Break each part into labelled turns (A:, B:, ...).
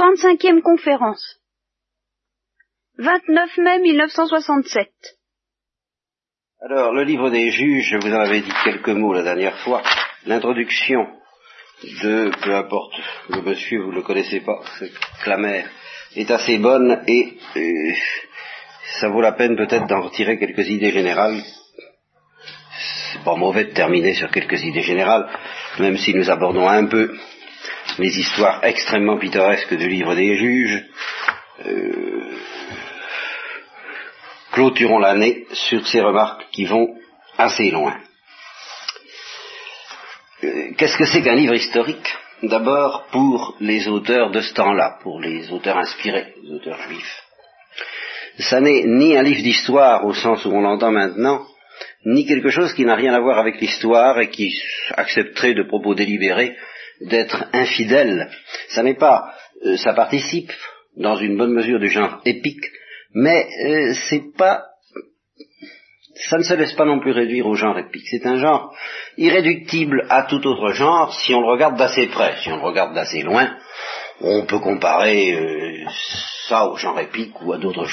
A: 35e conférence. 29 mai 1967.
B: Alors, le livre des juges, je vous en avais dit quelques mots la dernière fois. L'introduction de, peu importe, le monsieur, vous ne le connaissez pas, c'est Clamer, est assez bonne et euh, ça vaut la peine peut-être d'en retirer quelques idées générales. C'est pas mauvais de terminer sur quelques idées générales, même si nous abordons un peu les histoires extrêmement pittoresques du livre des juges. Euh, clôturons l'année sur ces remarques qui vont assez loin. Euh, qu'est-ce que c'est qu'un livre historique? D'abord pour les auteurs de ce temps-là, pour les auteurs inspirés, les auteurs juifs. Ça n'est ni un livre d'histoire au sens où on l'entend maintenant, ni quelque chose qui n'a rien à voir avec l'histoire et qui accepterait de propos délibérés d'être infidèle. Ça n'est pas, euh, ça participe dans une bonne mesure du genre épique, mais euh, c'est pas, ça ne se laisse pas non plus réduire au genre épique. C'est un genre irréductible à tout autre genre si on le regarde d'assez près. Si on le regarde d'assez loin, on peut comparer euh, ça au genre épique ou à d'autres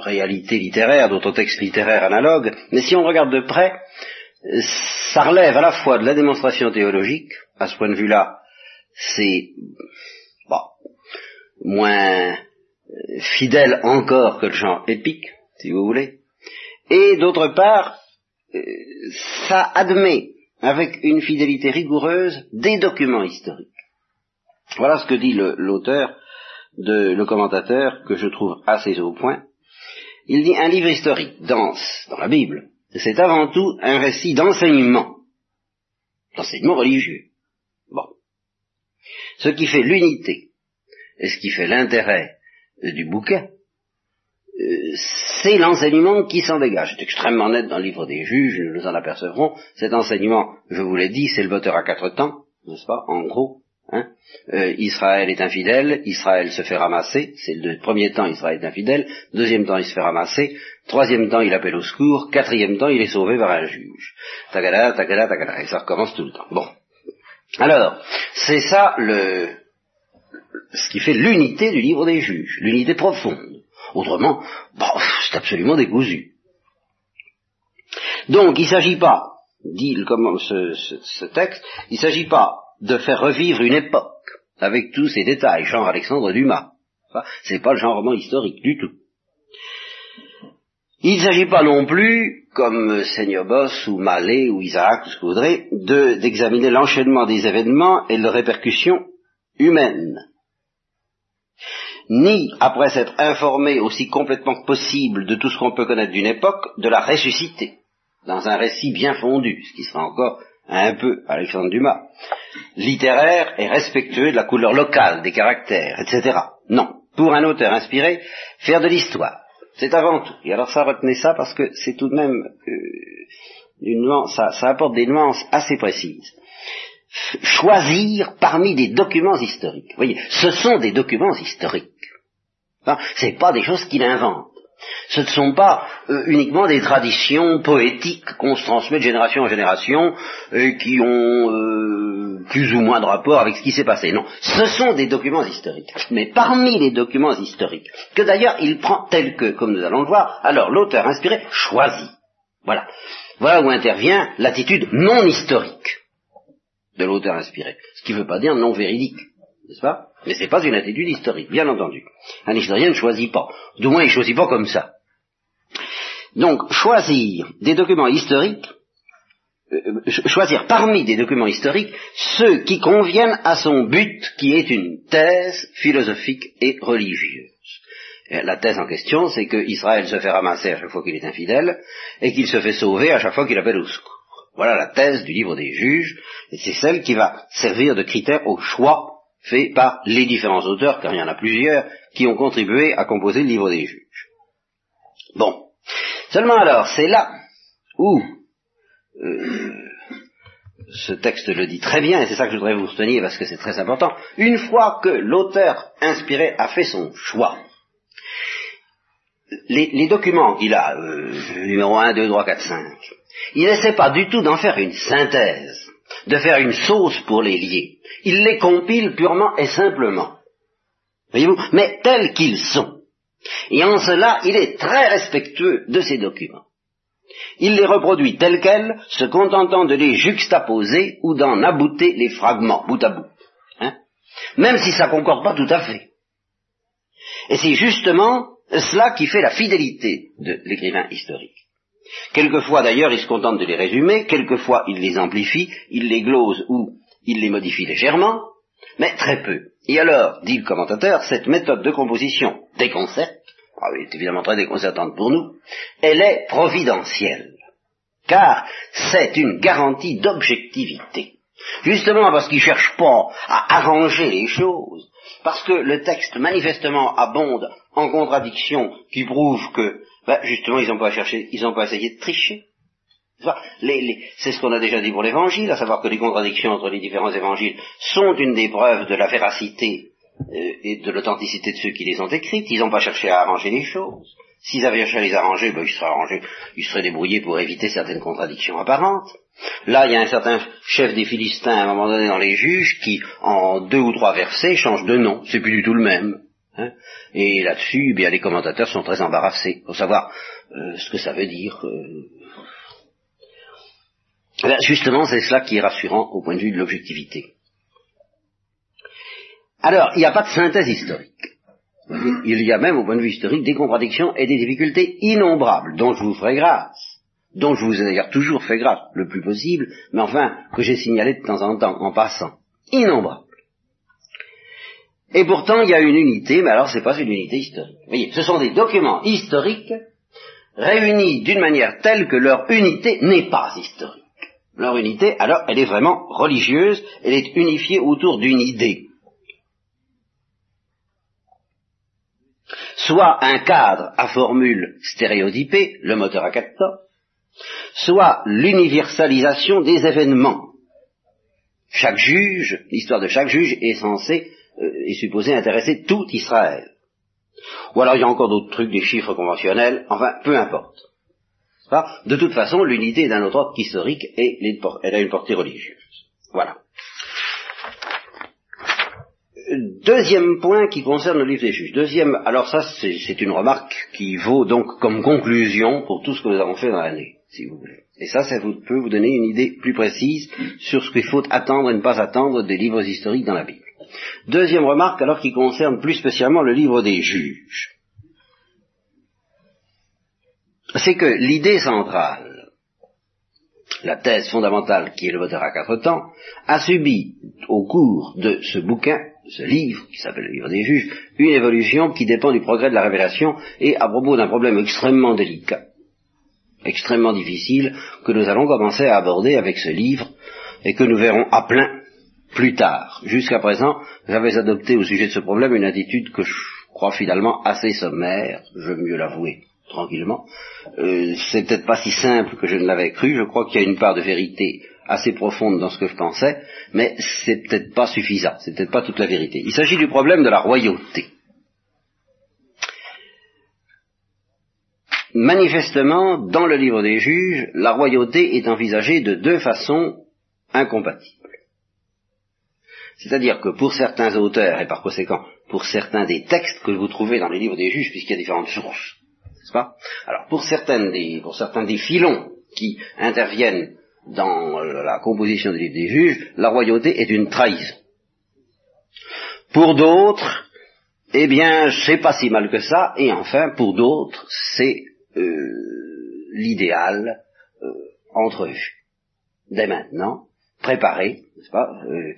B: réalités littéraires, d'autres textes littéraires analogues. Mais si on regarde de près, ça relève à la fois de la démonstration théologique, à ce point de vue-là, c'est bon, moins euh, fidèle encore que le genre épique, si vous voulez, et d'autre part, euh, ça admet avec une fidélité rigoureuse des documents historiques. Voilà ce que dit l'auteur, le commentateur, que je trouve assez au point. Il dit un livre historique dense dans la Bible, c'est avant tout un récit d'enseignement, d'enseignement religieux. Bon. Ce qui fait l'unité et ce qui fait l'intérêt du bouquin, euh, c'est l'enseignement qui s'en dégage. C'est extrêmement net dans le livre des juges, nous nous en apercevrons. Cet enseignement, je vous l'ai dit, c'est le moteur à quatre temps, n'est-ce pas, en gros. Hein euh, Israël est infidèle, Israël se fait ramasser, c'est le premier temps Israël est infidèle, deuxième temps il se fait ramasser, troisième temps il appelle au secours, quatrième temps il est sauvé par un juge. Tagada, tagada, tagada, et ça recommence tout le temps. Bon. Alors, c'est ça le, ce qui fait l'unité du livre des juges, l'unité profonde. Autrement, c'est absolument décousu. Donc, il ne s'agit pas, dit ce, ce texte, il ne s'agit pas de faire revivre une époque avec tous ses détails, genre Alexandre Dumas. C'est pas le genre roman historique du tout. Il ne s'agit pas non plus, comme Seigneur Boss ou Mallet ou Isaac, ce que vous voudrez, d'examiner l'enchaînement des événements et leurs répercussions humaines. Ni, après s'être informé aussi complètement que possible de tout ce qu'on peut connaître d'une époque, de la ressusciter dans un récit bien fondu, ce qui sera encore un peu Alexandre Dumas, littéraire et respectueux de la couleur locale, des caractères, etc. Non. Pour un auteur inspiré, faire de l'histoire, c'est avant tout. Et alors ça, retenez ça parce que c'est tout de même euh, une nuance, ça, apporte des nuances assez précises. choisir parmi des documents historiques. Vous voyez, ce sont des documents historiques. Hein, c'est pas des choses qu'il invente. Ce ne sont pas euh, uniquement des traditions poétiques qu'on se transmet de génération en génération et qui ont euh, plus ou moins de rapport avec ce qui s'est passé. Non, ce sont des documents historiques. Mais parmi les documents historiques, que d'ailleurs il prend tel que, comme nous allons le voir, alors l'auteur inspiré choisit. Voilà. Voilà où intervient l'attitude non historique de l'auteur inspiré. Ce qui ne veut pas dire non véridique, n'est-ce pas? Mais ce n'est pas une attitude historique, bien entendu. Un historien ne choisit pas. Du moins, il ne choisit pas comme ça. Donc, choisir des documents historiques, euh, choisir parmi des documents historiques ceux qui conviennent à son but, qui est une thèse philosophique et religieuse. la thèse en question, c'est que Israël se fait ramasser à chaque fois qu'il est infidèle, et qu'il se fait sauver à chaque fois qu'il appelle au secours. Voilà la thèse du livre des juges, et c'est celle qui va servir de critère au choix fait par les différents auteurs, car il y en a plusieurs, qui ont contribué à composer le livre des juges. Bon. Seulement alors, c'est là où euh, ce texte le dit très bien, et c'est ça que je voudrais vous retenir parce que c'est très important, une fois que l'auteur inspiré a fait son choix, les, documents qu'il a, euh, numéro 1, 2, 3, 4, 5, il n'essaie pas du tout d'en faire une synthèse de faire une sauce pour les lier. Il les compile purement et simplement. Voyez-vous? Mais tels qu'ils sont. Et en cela, il est très respectueux de ces documents. Il les reproduit tels quels, se contentant de les juxtaposer ou d'en abouter les fragments, bout à bout. Hein? Même si ça concorde pas tout à fait. Et c'est justement cela qui fait la fidélité de l'écrivain historique. Quelquefois d'ailleurs il se contente de les résumer, quelquefois il les amplifie, il les glose ou il les modifie légèrement, mais très peu. Et alors, dit le commentateur, cette méthode de composition déconcerte, ah elle est évidemment très déconcertante pour nous, elle est providentielle, car c'est une garantie d'objectivité. Justement parce qu'il ne cherche pas à arranger les choses, parce que le texte manifestement abonde en contradictions qui prouvent que, ben, justement, ils n'ont pas cherché, ils n'ont pas essayé de tricher. C'est ce qu'on a déjà dit pour l'évangile, à savoir que les contradictions entre les différents évangiles sont une des preuves de la véracité euh, et de l'authenticité de ceux qui les ont écrites. Ils n'ont pas cherché à arranger les choses. S'ils avaient cherché à les arranger, ben, ils seraient arrangés, ils seraient débrouillés pour éviter certaines contradictions apparentes. Là, il y a un certain chef des Philistins à un moment donné dans les juges qui, en deux ou trois versets, change de nom. C'est plus du tout le même. Hein. Et là-dessus, eh bien, les commentateurs sont très embarrassés pour savoir euh, ce que ça veut dire. Euh. justement, c'est cela qui est rassurant au point de vue de l'objectivité. Alors, il n'y a pas de synthèse historique. Il y a même, au point de vue historique, des contradictions et des difficultés innombrables, dont je vous ferai grâce, dont je vous ai d'ailleurs toujours fait grâce, le plus possible, mais enfin, que j'ai signalé de temps en temps, en passant. Innombrables. Et pourtant, il y a une unité, mais alors c'est pas une unité historique. Vous voyez, ce sont des documents historiques réunis d'une manière telle que leur unité n'est pas historique. Leur unité, alors, elle est vraiment religieuse, elle est unifiée autour d'une idée. soit un cadre à formule stéréotypée, le moteur à quatre temps, soit l'universalisation des événements. Chaque juge, l'histoire de chaque juge est censée, est supposée intéresser tout Israël. Ou alors il y a encore d'autres trucs, des chiffres conventionnels, enfin, peu importe. De toute façon, l'unité d'un autre ordre historique, et elle a une portée religieuse. Voilà. Deuxième point qui concerne le livre des juges. Deuxième, alors ça c'est une remarque qui vaut donc comme conclusion pour tout ce que nous avons fait dans l'année, si vous voulez. Et ça, ça vous, peut vous donner une idée plus précise sur ce qu'il faut attendre et ne pas attendre des livres historiques dans la Bible. Deuxième remarque, alors qui concerne plus spécialement le livre des juges. C'est que l'idée centrale, la thèse fondamentale qui est le moteur à quatre temps, a subi au cours de ce bouquin ce livre, qui s'appelle le livre des juges, une évolution qui dépend du progrès de la révélation et à propos d'un problème extrêmement délicat, extrêmement difficile, que nous allons commencer à aborder avec ce livre et que nous verrons à plein plus tard. Jusqu'à présent, j'avais adopté au sujet de ce problème une attitude que je crois finalement assez sommaire, je veux mieux l'avouer tranquillement. Euh, c'est peut-être pas si simple que je ne l'avais cru, je crois qu'il y a une part de vérité assez profonde dans ce que je pensais, mais c'est peut-être pas suffisant, c'est peut-être pas toute la vérité. Il s'agit du problème de la royauté. Manifestement, dans le livre des juges, la royauté est envisagée de deux façons incompatibles. C'est-à-dire que pour certains auteurs, et par conséquent pour certains des textes que vous trouvez dans les livres des juges, puisqu'il y a différentes sources, n'est-ce pas? Alors pour, certaines des, pour certains des filons qui interviennent dans la composition du livre des juges, la royauté est une trahison. Pour d'autres, eh bien, c'est pas si mal que ça, et enfin, pour d'autres, c'est euh, l'idéal euh, entrevu. Dès maintenant, préparé, n'est-ce pas euh,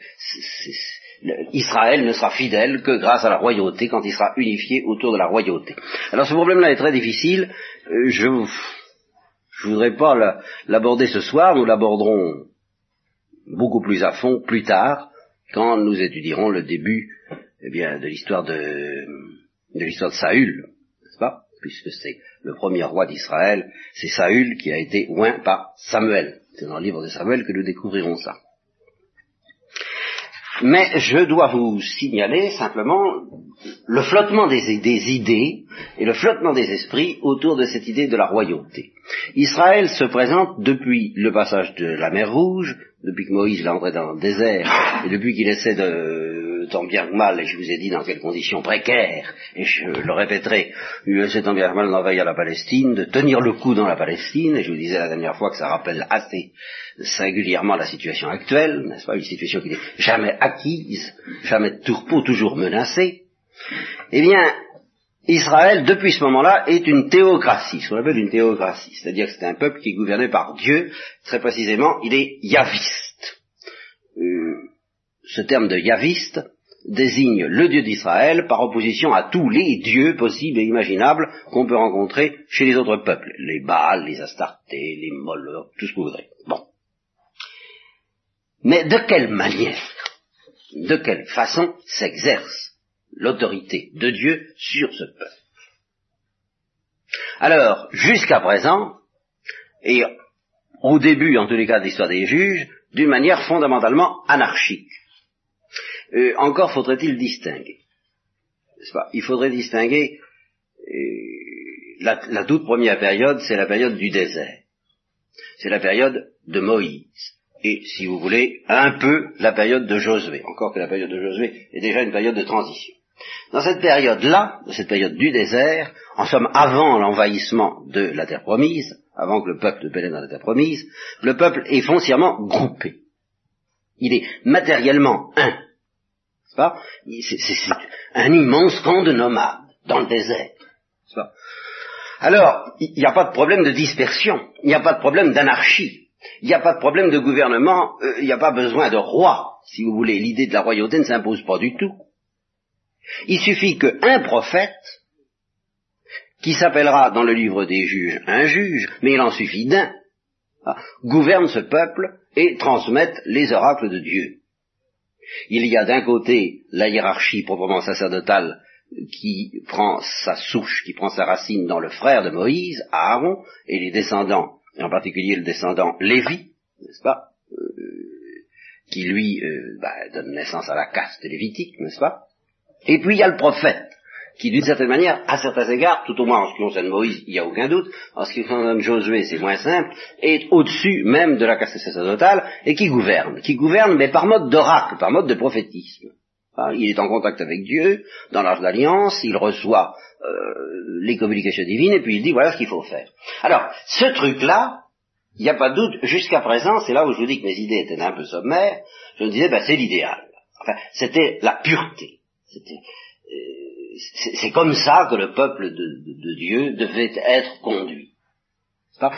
B: Israël ne sera fidèle que grâce à la royauté, quand il sera unifié autour de la royauté. Alors ce problème-là est très difficile. je je ne voudrais pas l'aborder ce soir, nous l'aborderons beaucoup plus à fond plus tard, quand nous étudierons le début eh de l'histoire de, de l'histoire de Saül, n'est-ce pas Puisque c'est le premier roi d'Israël, c'est Saül qui a été oint par Samuel. C'est dans le livre de Samuel que nous découvrirons ça. Mais je dois vous signaler simplement le flottement des, idées et le flottement des esprits autour de cette idée de la royauté. Israël se présente depuis le passage de la mer Rouge depuis que Moïse l'a entré dans le désert, et depuis qu'il essaie de, tant bien que mal, et je vous ai dit dans quelles conditions précaires, et je le répéterai, essaie tant bien que mal d'envahir la Palestine, de tenir le coup dans la Palestine, et je vous disais la dernière fois que ça rappelle assez singulièrement la situation actuelle, n'est-ce pas, une situation qui n'est jamais acquise, jamais de tourpeau, toujours menacée, eh bien, Israël, depuis ce moment-là, est une théocratie, ce qu'on appelle une théocratie, c'est-à-dire que c'est un peuple qui est gouverné par Dieu, très précisément, il est yaviste. Euh, ce terme de yaviste désigne le Dieu d'Israël par opposition à tous les dieux possibles et imaginables qu'on peut rencontrer chez les autres peuples, les Baals, les Astartés, les Moloch, tout ce que vous voudrez. Bon. Mais de quelle manière, de quelle façon s'exerce l'autorité de Dieu sur ce peuple? Alors, jusqu'à présent, et au début, en tous les cas, de l'histoire des juges, d'une manière fondamentalement anarchique. Euh, encore faudrait-il distinguer. Pas? Il faudrait distinguer euh, la, toute première période, c'est la période du désert. C'est la période de Moïse. Et, si vous voulez, un peu la période de Josué. Encore que la période de Josué est déjà une période de transition. Dans cette période-là, cette période du désert, en somme avant l'envahissement de la terre promise, avant que le peuple ne pénètre dans la terre promise, le peuple est foncièrement groupé. Il est matériellement un. C'est un immense camp de nomades dans le désert. Alors, il n'y a pas de problème de dispersion, il n'y a pas de problème d'anarchie, il n'y a pas de problème de gouvernement, euh, il n'y a pas besoin de roi, si vous voulez. L'idée de la royauté ne s'impose pas du tout. Il suffit qu'un prophète, qui s'appellera dans le livre des juges un juge, mais il en suffit d'un, ah, gouverne ce peuple et transmette les oracles de Dieu. Il y a d'un côté la hiérarchie proprement sacerdotale qui prend sa souche, qui prend sa racine dans le frère de Moïse, Aaron, et les descendants, et en particulier le descendant Lévi, n'est-ce pas, euh, qui lui euh, bah, donne naissance à la caste lévitique, n'est-ce pas. Et puis il y a le prophète, qui d'une certaine manière, à certains égards, tout au moins en ce qui concerne Moïse, il n'y a aucun doute, en ce qui concerne Josué, c'est moins simple, est au-dessus même de la caste sacerdotale, et qui gouverne, qui gouverne, mais par mode d'oracle, par mode de prophétisme. Il est en contact avec Dieu, dans l'âge d'alliance, il reçoit euh, les communications divines, et puis il dit voilà ce qu'il faut faire. Alors, ce truc-là, il n'y a pas de doute, jusqu'à présent, c'est là où je vous dis que mes idées étaient un peu sommaires, je me disais, ben, c'est l'idéal. Enfin, c'était la pureté. Euh, c'est comme ça que le peuple de, Dieu devait être conduit,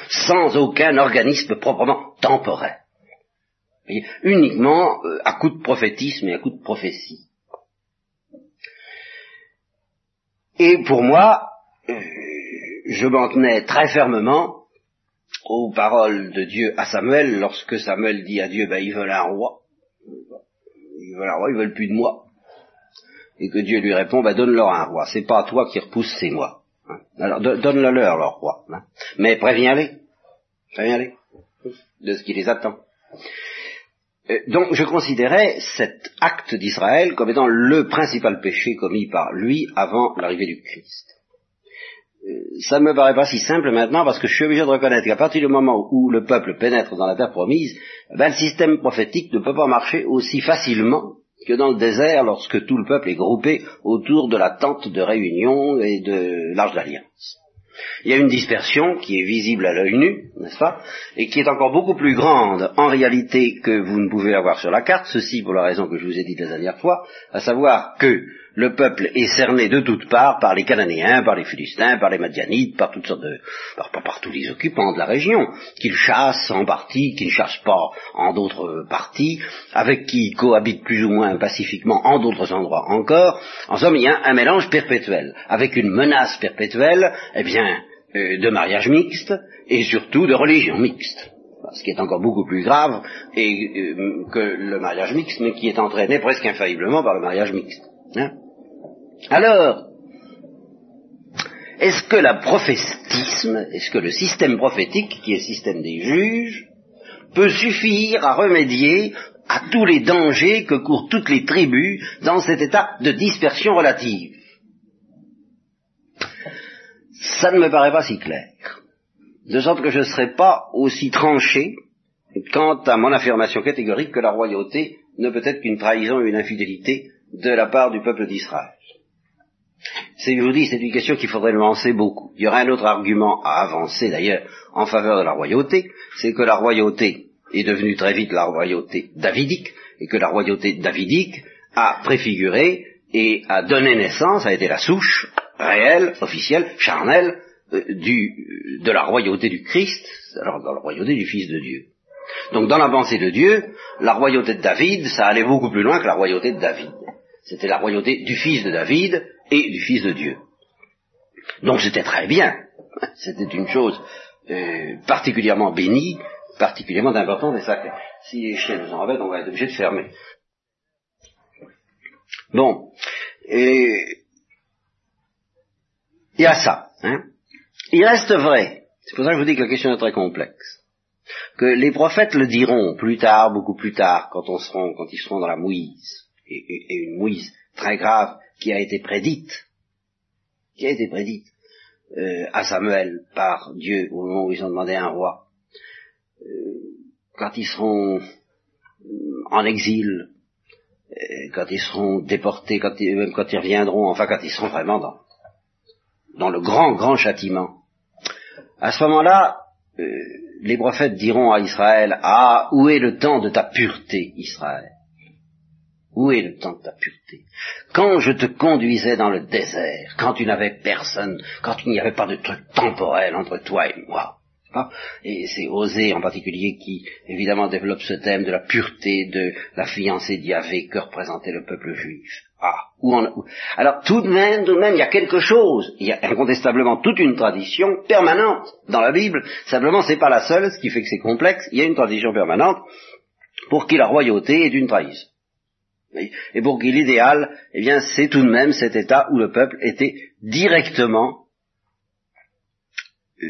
B: sans aucun organisme proprement temporel, uniquement euh, à coup de prophétisme et à coup de prophétie. Et pour moi, euh, je m'en tenais très fermement aux paroles de Dieu à Samuel lorsque Samuel dit à Dieu, ben, ils veulent un roi. Ils veulent un roi, ils veulent plus de moi et que Dieu lui répond, bah, donne-leur un roi, c'est pas toi qui repousse, c'est moi. Hein. Alors donne-le leur, leur roi. Hein. Mais préviens-les, préviens-les de ce qui les attend. Euh, donc je considérais cet acte d'Israël comme étant le principal péché commis par lui avant l'arrivée du Christ. Euh, ça ne me paraît pas si simple maintenant parce que je suis obligé de reconnaître qu'à partir du moment où le peuple pénètre dans la terre promise, ben, le système prophétique ne peut pas marcher aussi facilement que dans le désert lorsque tout le peuple est groupé autour de la tente de réunion et de l'arche d'alliance. Il y a une dispersion qui est visible à l'œil nu, n'est-ce pas, et qui est encore beaucoup plus grande en réalité que vous ne pouvez avoir sur la carte, ceci pour la raison que je vous ai dit la dernière fois, à savoir que le peuple est cerné de toutes parts par les Cananéens, par les Philistins, par les Madianites, par toutes sortes de, par, tous les occupants de la région, qu'ils chassent en partie, qu'ils ne chassent pas en d'autres parties, avec qui ils cohabitent plus ou moins pacifiquement en d'autres endroits encore. En somme, il y a un mélange perpétuel, avec une menace perpétuelle, eh bien, euh, de mariage mixte et surtout de religion mixte ce qui est encore beaucoup plus grave et, euh, que le mariage mixte, mais qui est entraîné presque infailliblement par le mariage mixte. Hein alors, est-ce que la prophétisme, est-ce que le système prophétique, qui est le système des juges, peut suffire à remédier à tous les dangers que courent toutes les tribus dans cet état de dispersion relative? Ça ne me paraît pas si clair. De sorte que je ne serais pas aussi tranché quant à mon affirmation catégorique que la royauté ne peut être qu'une trahison et une infidélité de la part du peuple d'Israël. C'est, vous dis, c'est une question qu'il faudrait nuancer beaucoup. Il y aura un autre argument à avancer d'ailleurs en faveur de la royauté, c'est que la royauté est devenue très vite la royauté davidique, et que la royauté davidique a préfiguré et a donné naissance, a été la souche réelle, officielle, charnelle, euh, de la royauté du Christ, alors dans la royauté du Fils de Dieu. Donc dans la pensée de Dieu, la royauté de David, ça allait beaucoup plus loin que la royauté de David. C'était la royauté du Fils de David et du Fils de Dieu. Donc c'était très bien. C'était une chose euh, particulièrement bénie, particulièrement importante et sacrée. Si les chiens nous en embêtent, on va être obligé de fermer. Bon. Et il y a ça. Hein. Il reste vrai, c'est pour ça que je vous dis que la question est très complexe, que les prophètes le diront plus tard, beaucoup plus tard, quand, on seront, quand ils seront dans la mouise, et, une mouise très grave qui a été prédite, qui a été prédite euh, à Samuel par Dieu au moment où ils ont demandé un roi, euh, quand ils seront en exil, euh, quand ils seront déportés, quand ils, même quand ils reviendront, enfin quand ils seront vraiment dans, dans le grand, grand châtiment. À ce moment-là, euh, les prophètes diront à Israël, Ah, où est le temps de ta pureté, Israël? Où est le temps de ta pureté? Quand je te conduisais dans le désert, quand tu n'avais personne, quand il n'y avait pas de truc temporel entre toi et moi, et c'est Osée en particulier qui, évidemment, développe ce thème de la pureté de la fiancée d'Yahvé que représentait le peuple juif. Ah, alors tout de même, tout de même, il y a quelque chose, il y a incontestablement toute une tradition permanente dans la Bible. Simplement, c'est pas la seule, ce qui fait que c'est complexe. Il y a une tradition permanente pour qui la royauté est une trahison. Et pour qui l'idéal, eh bien, c'est tout de même cet état où le peuple était directement euh,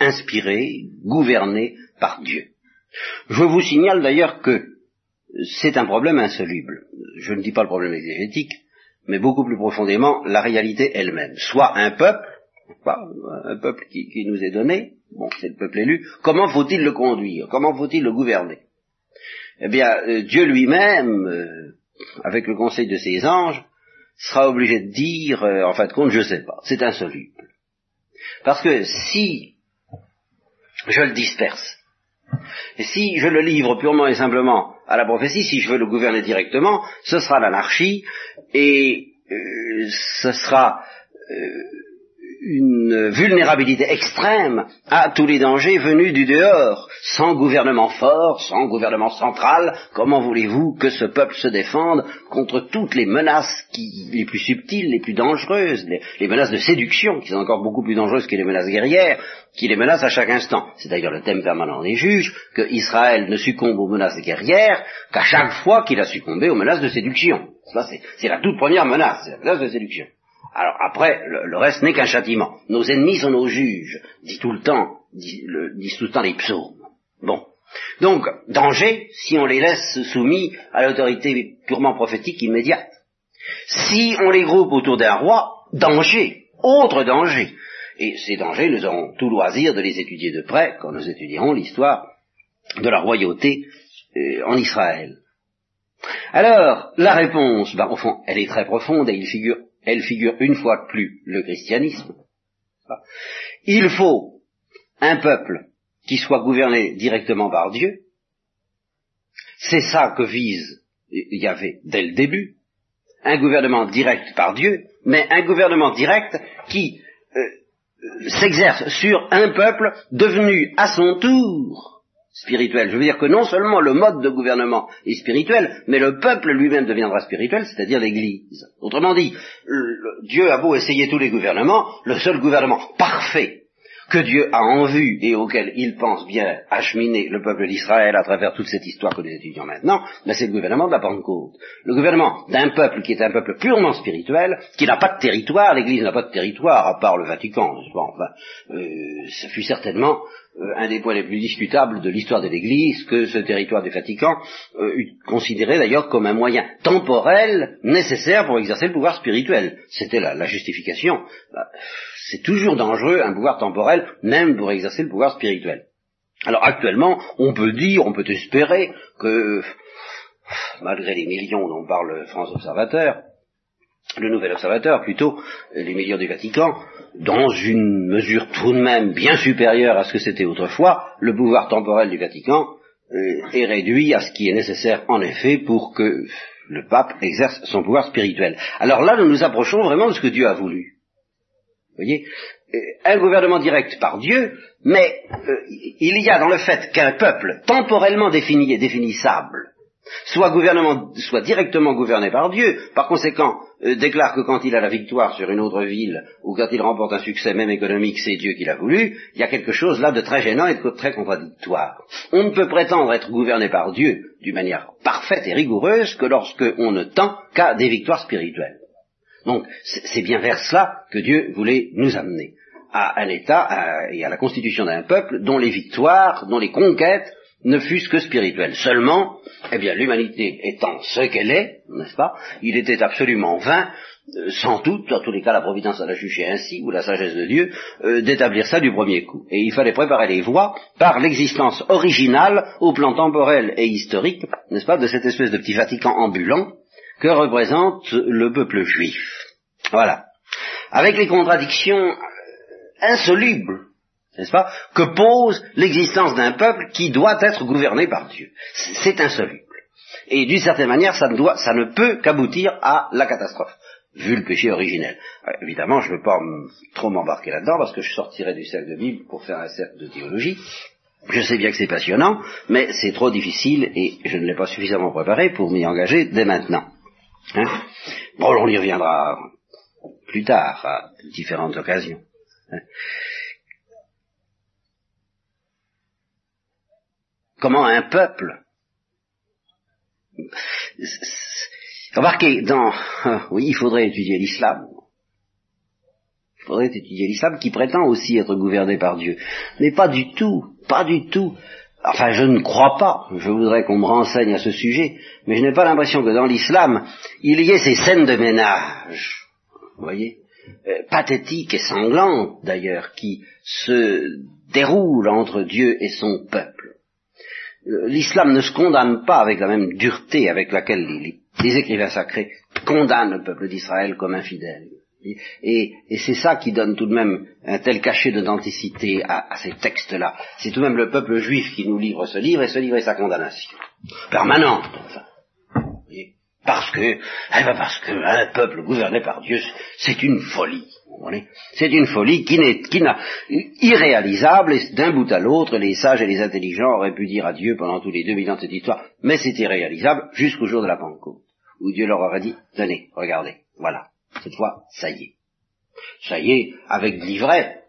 B: inspiré, gouverné par Dieu. Je vous signale d'ailleurs que c'est un problème insoluble. Je ne dis pas le problème exégétique, mais beaucoup plus profondément la réalité elle-même. Soit un peuple, un peuple qui, nous est donné, bon, c'est le peuple élu, comment faut-il le conduire? Comment faut-il le gouverner? Eh bien, euh, Dieu lui-même, euh, avec le conseil de ses anges, sera obligé de dire, euh, en fin de compte, je ne sais pas, c'est insoluble. Parce que si je le disperse. Si je le livre purement et simplement à la prophétie, si je veux le gouverner directement, ce sera l'anarchie et euh, ce sera euh, une vulnérabilité extrême à tous les dangers venus du dehors. Sans gouvernement fort, sans gouvernement central, comment voulez-vous que ce peuple se défende contre toutes les menaces les plus subtiles, les plus dangereuses, les, menaces de séduction, qui sont encore beaucoup plus dangereuses que les menaces guerrières, qui les menacent à chaque instant. C'est d'ailleurs le thème permanent des juges, que Israël ne succombe aux menaces guerrières qu'à chaque fois qu'il a succombé aux menaces de séduction. C'est la toute première menace, la menace de séduction. Alors après, le, reste n'est qu'un châtiment. Nos ennemis sont nos juges, dit tout le temps, disent tout le temps les psaumes. Bon. Donc, danger si on les laisse soumis à l'autorité purement prophétique immédiate. Si on les groupe autour d'un roi, danger, autre danger. Et ces dangers, nous aurons tout loisir de les étudier de près quand nous étudierons l'histoire de la royauté euh, en Israël. Alors, la réponse, ben, au fond, elle est très profonde et il figure elle figure une fois de plus le christianisme. Il faut un peuple qui soit gouverné directement par Dieu. C'est ça que vise Yahvé dès le début. Un gouvernement direct par Dieu, mais un gouvernement direct qui euh, s'exerce sur un peuple devenu à son tour spirituel. Je veux dire que non seulement le mode de gouvernement est spirituel, mais le peuple lui-même deviendra spirituel, c'est-à-dire l'Église. Autrement dit, Dieu a beau essayer tous les gouvernements, le seul gouvernement parfait que Dieu a en vue et auquel il pense bien acheminer le peuple d'Israël à travers toute cette histoire que nous étudions maintenant, ben c'est le gouvernement de la Pentecôte. Le gouvernement d'un peuple qui est un peuple purement spirituel, qui n'a pas de territoire, l'Église n'a pas de territoire à part le Vatican, enfin, euh, ce fut certainement euh, un des points les plus discutables de l'histoire de l'Église, que ce territoire du Vatican euh, considéré d'ailleurs comme un moyen temporel nécessaire pour exercer le pouvoir spirituel. C'était la, la, justification. Bah, c'est toujours dangereux un pouvoir temporel, même pour exercer le pouvoir spirituel. Alors actuellement, on peut dire, on peut espérer que, malgré les millions dont parle France Observateur, le nouvel observateur, plutôt les millions du Vatican, dans une mesure tout de même bien supérieure à ce que c'était autrefois, le pouvoir temporel du Vatican euh, est réduit à ce qui est nécessaire en effet pour que le pape exerce son pouvoir spirituel. Alors là, nous nous approchons vraiment de ce que Dieu a voulu. Vous voyez euh, Un gouvernement direct par Dieu, mais euh, il y a dans le fait qu'un peuple temporellement défini et définissable soit, soit directement gouverné par Dieu, par conséquent euh, déclare que quand il a la victoire sur une autre ville, ou quand il remporte un succès même économique, c'est Dieu qui l'a voulu, il y a quelque chose là de très gênant et de très contradictoire. On ne peut prétendre être gouverné par Dieu d'une manière parfaite et rigoureuse que lorsque on ne tend qu'à des victoires spirituelles. Donc c'est bien vers cela que Dieu voulait nous amener, à un État et à la constitution d'un peuple dont les victoires, dont les conquêtes ne fût-ce que spirituel. Seulement, eh bien, l'humanité étant ce qu'elle est, n'est-ce pas, il était absolument vain, euh, sans doute, dans tous les cas la Providence a jugé ainsi, ou la sagesse de Dieu, euh, d'établir ça du premier coup. Et il fallait préparer les voies par l'existence originale, au plan temporel et historique, n'est-ce pas, de cette espèce de petit Vatican ambulant que représente le peuple juif. Voilà. Avec les contradictions euh, insolubles n'est-ce pas, que pose l'existence d'un peuple qui doit être gouverné par Dieu. C'est insoluble. Et d'une certaine manière, ça ne, doit, ça ne peut qu'aboutir à la catastrophe, vu le péché originel. Euh, évidemment, je ne veux pas trop m'embarquer là-dedans, parce que je sortirai du cercle de Bible pour faire un cercle de théologie. Je sais bien que c'est passionnant, mais c'est trop difficile et je ne l'ai pas suffisamment préparé pour m'y engager dès maintenant. Hein? Bon, on y reviendra plus tard, à différentes occasions. Hein? Comment un peuple. Remarquez, dans, oui, il faudrait étudier l'islam. Il faudrait étudier l'islam qui prétend aussi être gouverné par Dieu. Mais pas du tout, pas du tout. Enfin, je ne crois pas, je voudrais qu'on me renseigne à ce sujet, mais je n'ai pas l'impression que dans l'islam, il y ait ces scènes de ménage, vous voyez, euh, pathétiques et sanglantes d'ailleurs, qui se déroulent entre Dieu et son peuple. L'islam ne se condamne pas avec la même dureté avec laquelle les, écrivains sacrés condamnent le peuple d'Israël comme infidèle. Et, c'est ça qui donne tout de même un tel cachet d'authenticité à, ces textes-là. C'est tout de même le peuple juif qui nous livre ce livre et ce livre est sa condamnation. Permanente. Parce que, eh ben parce que un peuple gouverné par Dieu, c'est une folie. C'est une folie qui n'est qui n'a irréalisable et d'un bout à l'autre, les sages et les intelligents auraient pu dire à Dieu pendant tous les deux mille ans de cette histoire, mais c'est irréalisable jusqu'au jour de la Pentecôte, où Dieu leur aurait dit, tenez, regardez, voilà, cette fois, ça y est. Ça y est, avec l'ivraie,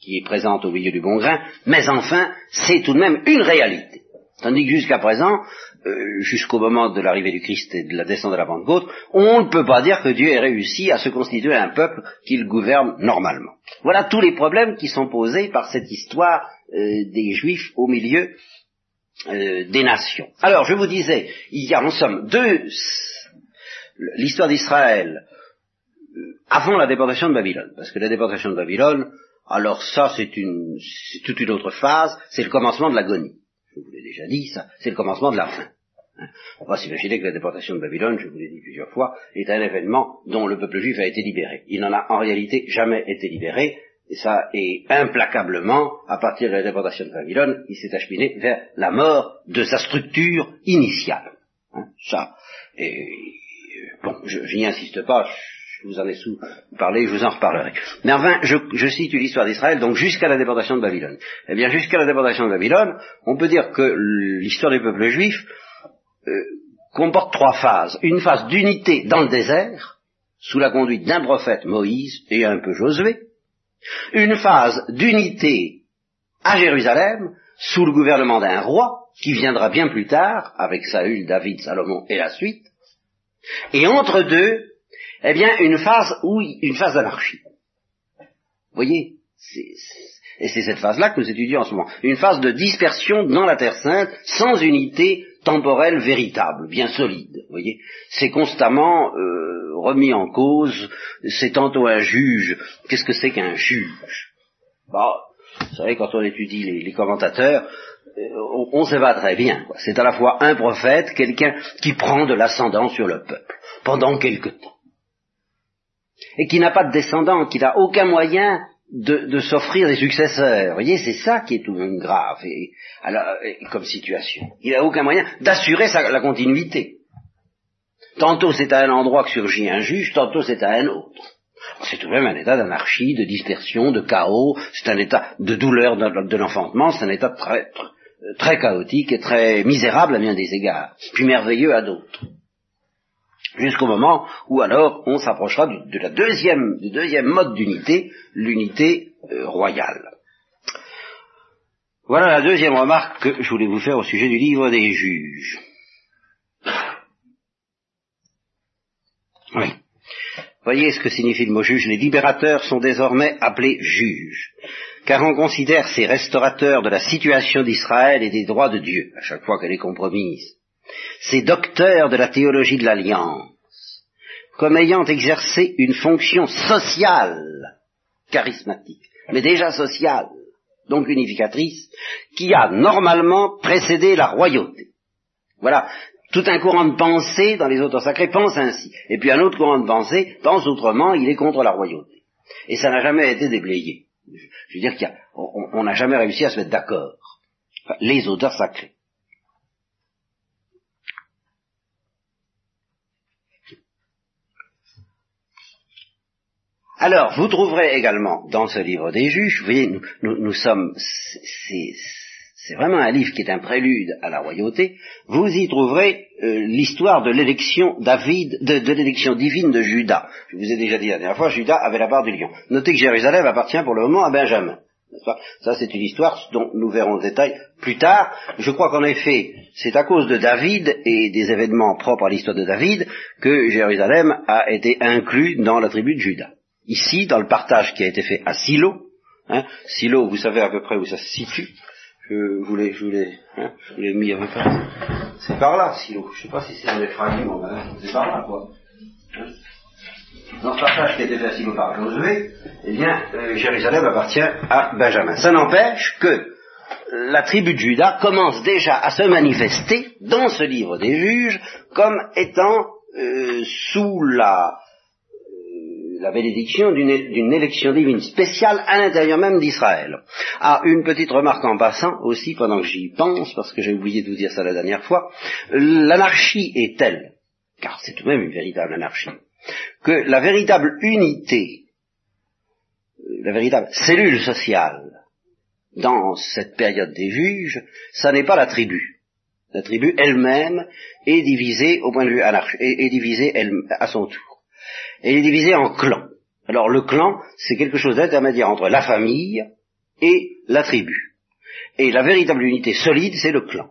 B: qui est présente au milieu du bon grain, mais enfin, c'est tout de même une réalité. Tandis que jusqu'à présent, euh, jusqu'au moment de l'arrivée du Christ et de la descente de la Pentecôte, on ne peut pas dire que Dieu ait réussi à se constituer un peuple qu'il gouverne normalement. Voilà tous les problèmes qui sont posés par cette histoire euh, des Juifs au milieu euh, des nations. Alors, je vous disais, il y a en somme deux, l'histoire d'Israël avant la déportation de Babylone, parce que la déportation de Babylone, alors ça c'est une, c'est toute une autre phase, c'est le commencement de l'agonie. Je vous l'ai déjà dit, ça, c'est le commencement de la fin. On va s'imaginer que la déportation de Babylone, je vous l'ai dit plusieurs fois, est un événement dont le peuple juif a été libéré. Il n'en a en réalité jamais été libéré, et ça, et implacablement, à partir de la déportation de Babylone, il s'est acheminé vers la mort de sa structure initiale. Hein, ça, et bon, je, n'y insiste pas, je vous en ai sous parlé, je vous en reparlerai. Mais enfin, je, je situe l'histoire d'Israël, donc jusqu'à la déportation de Babylone. Eh bien, jusqu'à la déportation de Babylone, on peut dire que l'histoire du peuple juif euh, comporte trois phases. Une phase d'unité dans le désert, sous la conduite d'un prophète Moïse et un peu Josué. Une phase d'unité à Jérusalem, sous le gouvernement d'un roi, qui viendra bien plus tard, avec Saül, David, Salomon et la suite. Et entre deux, eh bien, une phase où, une phase d'anarchie. Vous voyez Et c'est cette phase-là que nous étudions en ce moment. Une phase de dispersion dans la Terre Sainte, sans unité temporelle véritable, bien solide. Vous voyez, c'est constamment euh, remis en cause. C'est tantôt un juge. Qu'est-ce que c'est qu'un juge? Bah, Vous savez, quand on étudie les, commentateurs, euh, on, va très bien. C'est à la fois un prophète, quelqu'un qui prend de l'ascendant sur le peuple, pendant quelque temps. Et qui n'a pas de descendant, qui n'a aucun moyen de, s'offrir des successeurs. Vous voyez, c'est ça qui est tout de même grave et, comme situation. Il n'a aucun moyen d'assurer la continuité. Tantôt c'est à un endroit que surgit un juge, tantôt c'est à un autre. C'est tout de même un état d'anarchie, de dispersion, de chaos, c'est un état de douleur de, l'enfantement, c'est un état très, très, chaotique et très misérable à bien des égards, puis merveilleux à d'autres. Jusqu'au moment où alors on s'approchera deuxième, du deuxième mode d'unité, l'unité euh, royale. Voilà la deuxième remarque que je voulais vous faire au sujet du livre des juges. Oui. Voyez ce que signifie le mot juge. Les libérateurs sont désormais appelés juges, car on considère ces restaurateurs de la situation d'Israël et des droits de Dieu, à chaque fois qu'elle est compromise, ces docteurs de la théologie de l'alliance, comme ayant exercé une fonction sociale, charismatique, mais déjà sociale, donc unificatrice, qui a normalement précédé la royauté. Voilà, tout un courant de pensée dans les auteurs sacrés pense ainsi. Et puis un autre courant de pensée pense autrement, il est contre la royauté. Et ça n'a jamais été déblayé. Je veux dire qu'on n'a jamais réussi à se mettre d'accord. les auteurs sacrés. Alors, vous trouverez également dans ce livre des juges, vous voyez, nous, sommes, c'est vraiment un livre qui est un prélude à la royauté, vous y trouverez euh, l'histoire de l'élection David, de, l'élection divine de Judas. Je vous ai déjà dit la dernière fois, Judas avait la part du lion. Notez que Jérusalem appartient pour le moment à Benjamin. Ça, c'est une histoire dont nous verrons le détail plus tard. Je crois qu'en effet, c'est à cause de David et des événements propres à l'histoire de David que Jérusalem a été inclus dans la tribu de Judas. Ici, dans le partage qui a été fait à Silo, hein, Silo, vous savez à peu près où ça se situe, je vous l'ai, je vous l'ai, hein, je vous l'ai mis à peu. C'est par là, Silo. Je sais pas si c'est un Ephraim ou hein, c'est par là, quoi. Hein. Dans ce passage qui a été fait à Silo par Josué, eh bien, euh, Jérusalem appartient à Benjamin. Ça n'empêche que la tribu de Juda commence déjà à se manifester dans ce livre des juges comme étant euh, sous la la bénédiction d'une élection divine spéciale à l'intérieur même d'Israël. Ah, une petite remarque en passant aussi, pendant que j'y pense, parce que j'ai oublié de vous dire ça la dernière fois, l'anarchie est telle, car c'est tout de même une véritable anarchie, que la véritable unité, la véritable cellule sociale dans cette période des juges, ça n'est pas la tribu. La tribu elle-même est divisée au point de vue anarchique, est, divisée à son tour elle est divisée en clans. Alors le clan, c'est quelque chose d'intermédiaire entre la famille et la tribu. Et la véritable unité solide, c'est le clan.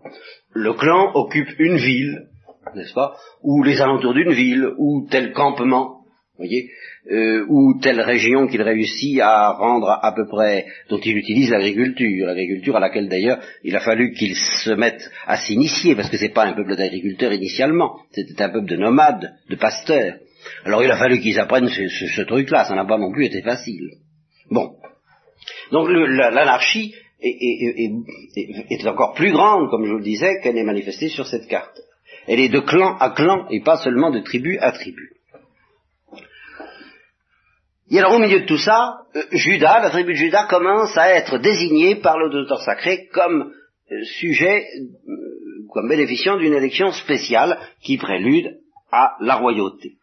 B: Le clan occupe une ville, n'est-ce pas, ou les alentours d'une ville, ou tel campement, voyez, euh, ou telle région qu'il réussit à rendre à peu près, dont il utilise l'agriculture, l'agriculture à laquelle d'ailleurs il a fallu qu'il se mette à s'initier, parce que c'est pas un peuple d'agriculteurs initialement, c'était un peuple de nomades, de pasteurs. Alors il a fallu qu'ils apprennent ce, truc-là, ça n'a pas non plus été facile. Bon. Donc l'anarchie est, encore plus grande, comme je vous le disais, qu'elle est manifestée sur cette carte. Elle est de clan à clan et pas seulement de tribu à tribu. Et alors au milieu de tout ça, euh, Judas, la tribu de Judas, commence à être désignée par l'auteur sacré comme euh, sujet, euh, comme bénéficiant d'une élection spéciale qui prélude à la royauté.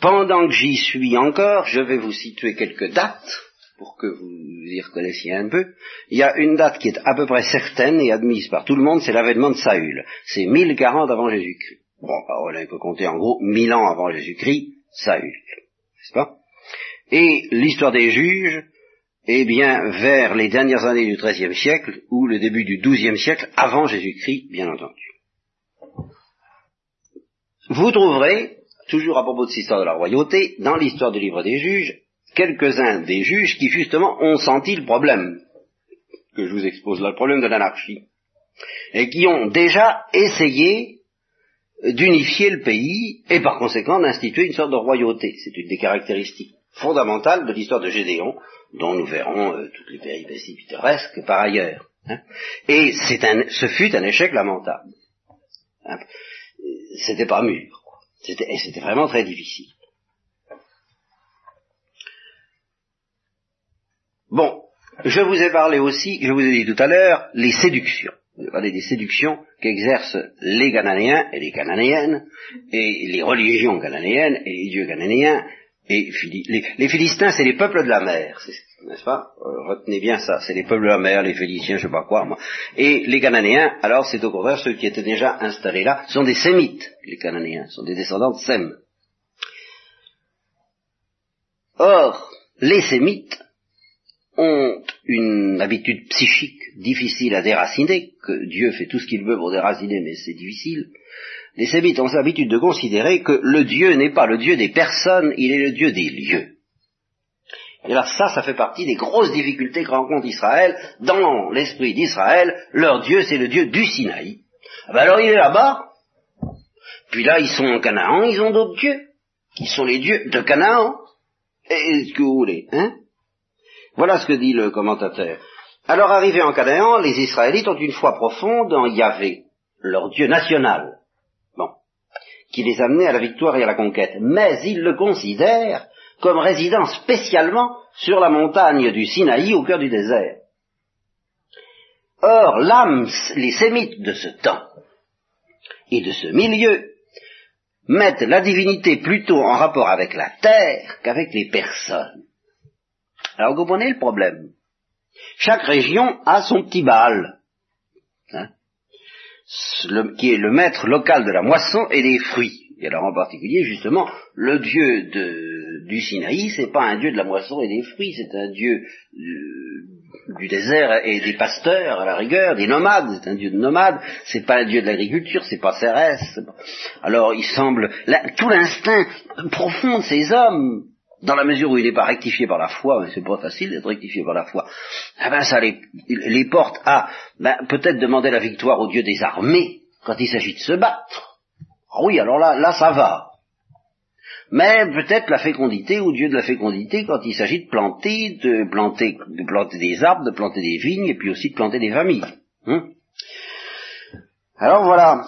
B: Pendant que j'y suis encore, je vais vous situer quelques dates pour que vous y reconnaissiez un peu. Il y a une date qui est à peu près certaine et admise par tout le monde, c'est l'avènement de Saül. C'est 1040 avant Jésus-Christ. Bon, il peut compter en gros 1000 ans avant Jésus-Christ, Saül. N'est-ce pas? Et l'histoire des juges, eh bien, vers les dernières années du XIIIe siècle ou le début du XIIe siècle, avant Jésus-Christ, bien entendu. Vous trouverez, toujours à propos de cette histoire de la royauté, dans l'histoire du livre des juges, quelques-uns des juges qui justement ont senti le problème que je vous expose là, le problème de l'anarchie, et qui ont déjà essayé d'unifier le pays et par conséquent d'instituer une sorte de royauté. C'est une des caractéristiques fondamentales de l'histoire de Gédéon, dont nous verrons euh, toutes les péripéties pittoresques par ailleurs. Hein. Et un, ce fut un échec lamentable. Hein. C'était pas mûr. C'était, c'était vraiment très difficile. Bon, je vous ai parlé aussi, je vous ai dit tout à l'heure, les séductions. Vous parlé des séductions qu'exercent les Cananéens et les Cananéennes, et les religions cananéennes et les dieux cananéens, et les, Philistins, c'est les peuples de la mer, n'est-ce pas? Euh, Retenez bien ça, c'est les peuples de la mer, les Philistins, je sais pas quoi, moi. Et les Cananéens, alors c'est au contraire ceux qui étaient déjà installés là, sont des Sémites, les Cananéens, sont des descendants de Sem. Or, les Sémites ont une habitude psychique difficile à déraciner, que Dieu fait tout ce qu'il veut pour déraciner, mais c'est difficile. Les Sémites ont l'habitude de considérer que le Dieu n'est pas le Dieu des personnes, il est le Dieu des lieux. Et alors ça, ça fait partie des grosses difficultés que rencontre Israël. Dans l'esprit d'Israël, leur Dieu, c'est le Dieu du Sinaï. Ah ben alors il est là-bas, puis là ils sont en Canaan, ils ont d'autres dieux, qui sont les dieux de Canaan. Et ce que vous voulez, hein? Voilà ce que dit le commentateur. Alors arrivés en Canaan, les Israélites ont une foi profonde en Yahvé, leur Dieu national, bon, qui les amenait à la victoire et à la conquête. Mais ils le considèrent comme résidant spécialement sur la montagne du Sinaï au cœur du désert. Or, l'âme, les sémites de ce temps et de ce milieu mettent la divinité plutôt en rapport avec la terre qu'avec les personnes. Alors, vous comprenez le problème chaque région a son petit Baal, hein, qui est le maître local de la moisson et des fruits. Et alors en particulier, justement, le dieu du Sinaï, c'est pas un dieu de la moisson et des fruits, c'est un dieu euh, du désert et des pasteurs, à la rigueur, des nomades, c'est un dieu de nomades, c'est pas un dieu de l'agriculture, c'est pas Cérès. Alors il semble, tout l'instinct profond de ces hommes, dans la mesure où il n'est pas rectifié par la foi, mais c'est pas facile d'être rectifié par la foi, eh ben ça les, les porte à ben, peut-être demander la victoire au Dieu des armées quand il s'agit de se battre. Ah oui, alors là, là ça va. Mais peut-être la fécondité au Dieu de la fécondité quand il s'agit de planter, de planter, de planter des arbres, de planter des vignes, et puis aussi de planter des familles. Hein. alors voilà,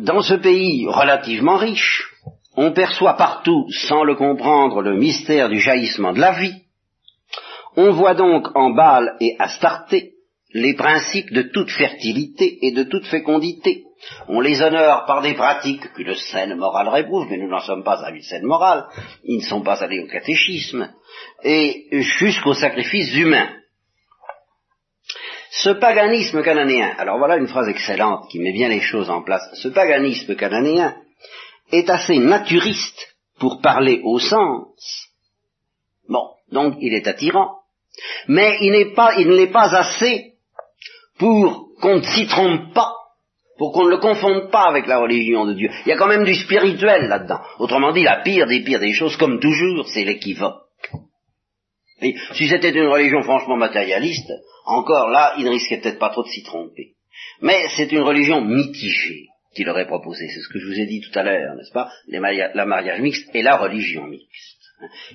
B: dans ce pays relativement riche, on perçoit partout, sans le comprendre, le mystère du jaillissement de la vie. On voit donc en Baal et Astarté les principes de toute fertilité et de toute fécondité. On les honore par des pratiques qu'une scène morale réprouve, mais nous n'en sommes pas à une scène morale, ils ne sont pas allés au catéchisme, et jusqu'au sacrifice humain. Ce paganisme cananéen, alors voilà une phrase excellente qui met bien les choses en place, ce paganisme cananéen est assez naturiste pour parler au sens. Bon, donc il est attirant. Mais il n'est pas, il ne l'est pas assez pour qu'on ne s'y trompe pas, pour qu'on ne le confonde pas avec la religion de Dieu. Il y a quand même du spirituel là-dedans. Autrement dit, la pire des pires des choses, comme toujours, c'est l'équivoque. Si c'était une religion franchement matérialiste, encore là, il ne risquait peut-être pas trop de s'y tromper. Mais c'est une religion mitigée qu'il aurait proposé. C'est ce que je vous ai dit tout à l'heure, n'est-ce pas? La mariage mixte et la religion mixte.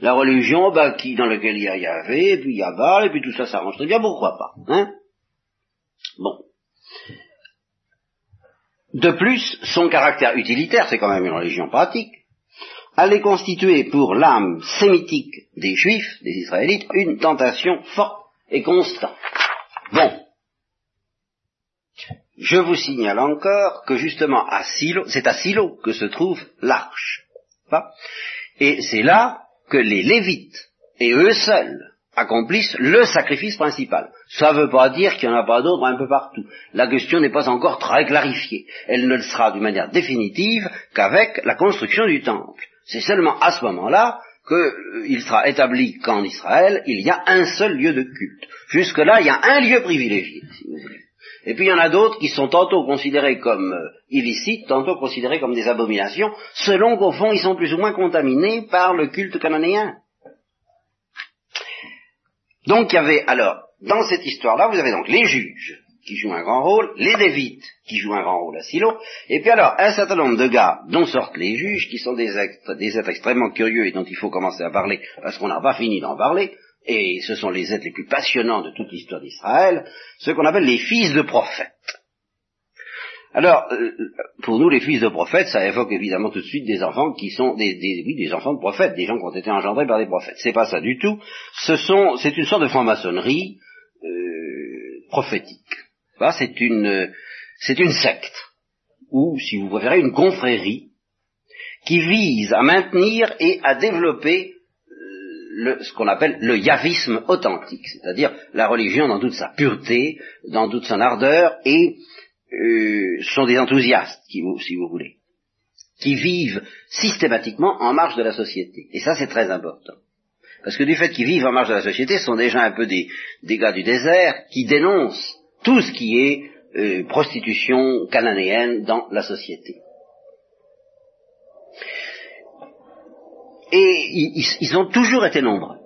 B: La religion bah, qui, dans laquelle il y a Yahvé, et puis il y a Baal, et puis tout ça s'arrange très bien, pourquoi pas hein? Bon. De plus, son caractère utilitaire, c'est quand même une religion pratique, allait constituer pour l'âme sémitique des Juifs, des Israélites, une tentation forte et constante. Bon, je vous signale encore que justement à Silo, c'est à Silo que se trouve l'arche. Et c'est là que les Lévites, et eux seuls, accomplissent le sacrifice principal. Ça ne veut pas dire qu'il n'y en a pas d'autres un peu partout. La question n'est pas encore très clarifiée. Elle ne le sera d'une manière définitive qu'avec la construction du temple. C'est seulement à ce moment-là qu'il euh, sera établi qu'en Israël, il y a un seul lieu de culte. Jusque-là, il y a un lieu privilégié, si vous voulez. Et puis il y en a d'autres qui sont tantôt considérés comme euh, illicites, tantôt considérés comme des abominations, selon qu'au fond ils sont plus ou moins contaminés par le culte cananéen. Donc il y avait alors, dans cette histoire-là, vous avez donc les juges qui jouent un grand rôle, les Lévites, qui jouent un grand rôle à Silo, et puis alors un certain nombre de gars, dont sortent les juges, qui sont des êtres, des êtres extrêmement curieux et dont il faut commencer à parler, parce qu'on n'a pas fini d'en parler, et ce sont les êtres les plus passionnants de toute l'histoire d'Israël, ce qu'on appelle les fils de prophètes. Alors, euh, pour nous, les fils de prophètes, ça évoque évidemment tout de suite des enfants qui sont des, des, oui, des enfants de prophètes, des gens qui ont été engendrés par des prophètes. C'est pas ça du tout. Ce sont, c'est une sorte de franc-maçonnerie euh, prophétique. C'est une, c'est une secte ou, si vous préférez, une confrérie qui vise à maintenir et à développer ce qu'on appelle le yavisme authentique, c'est-à-dire la religion dans toute sa pureté, dans toute son ardeur et euh, sont des enthousiastes, si vous, si vous voulez, qui vivent systématiquement en marge de la société. Et ça, c'est très important. Parce que du fait qu'ils vivent en marge de la société, ce sont déjà un peu des, des gars du désert qui dénoncent tout ce qui est euh, prostitution cananéenne dans la société. Et ils, ont toujours été nombreux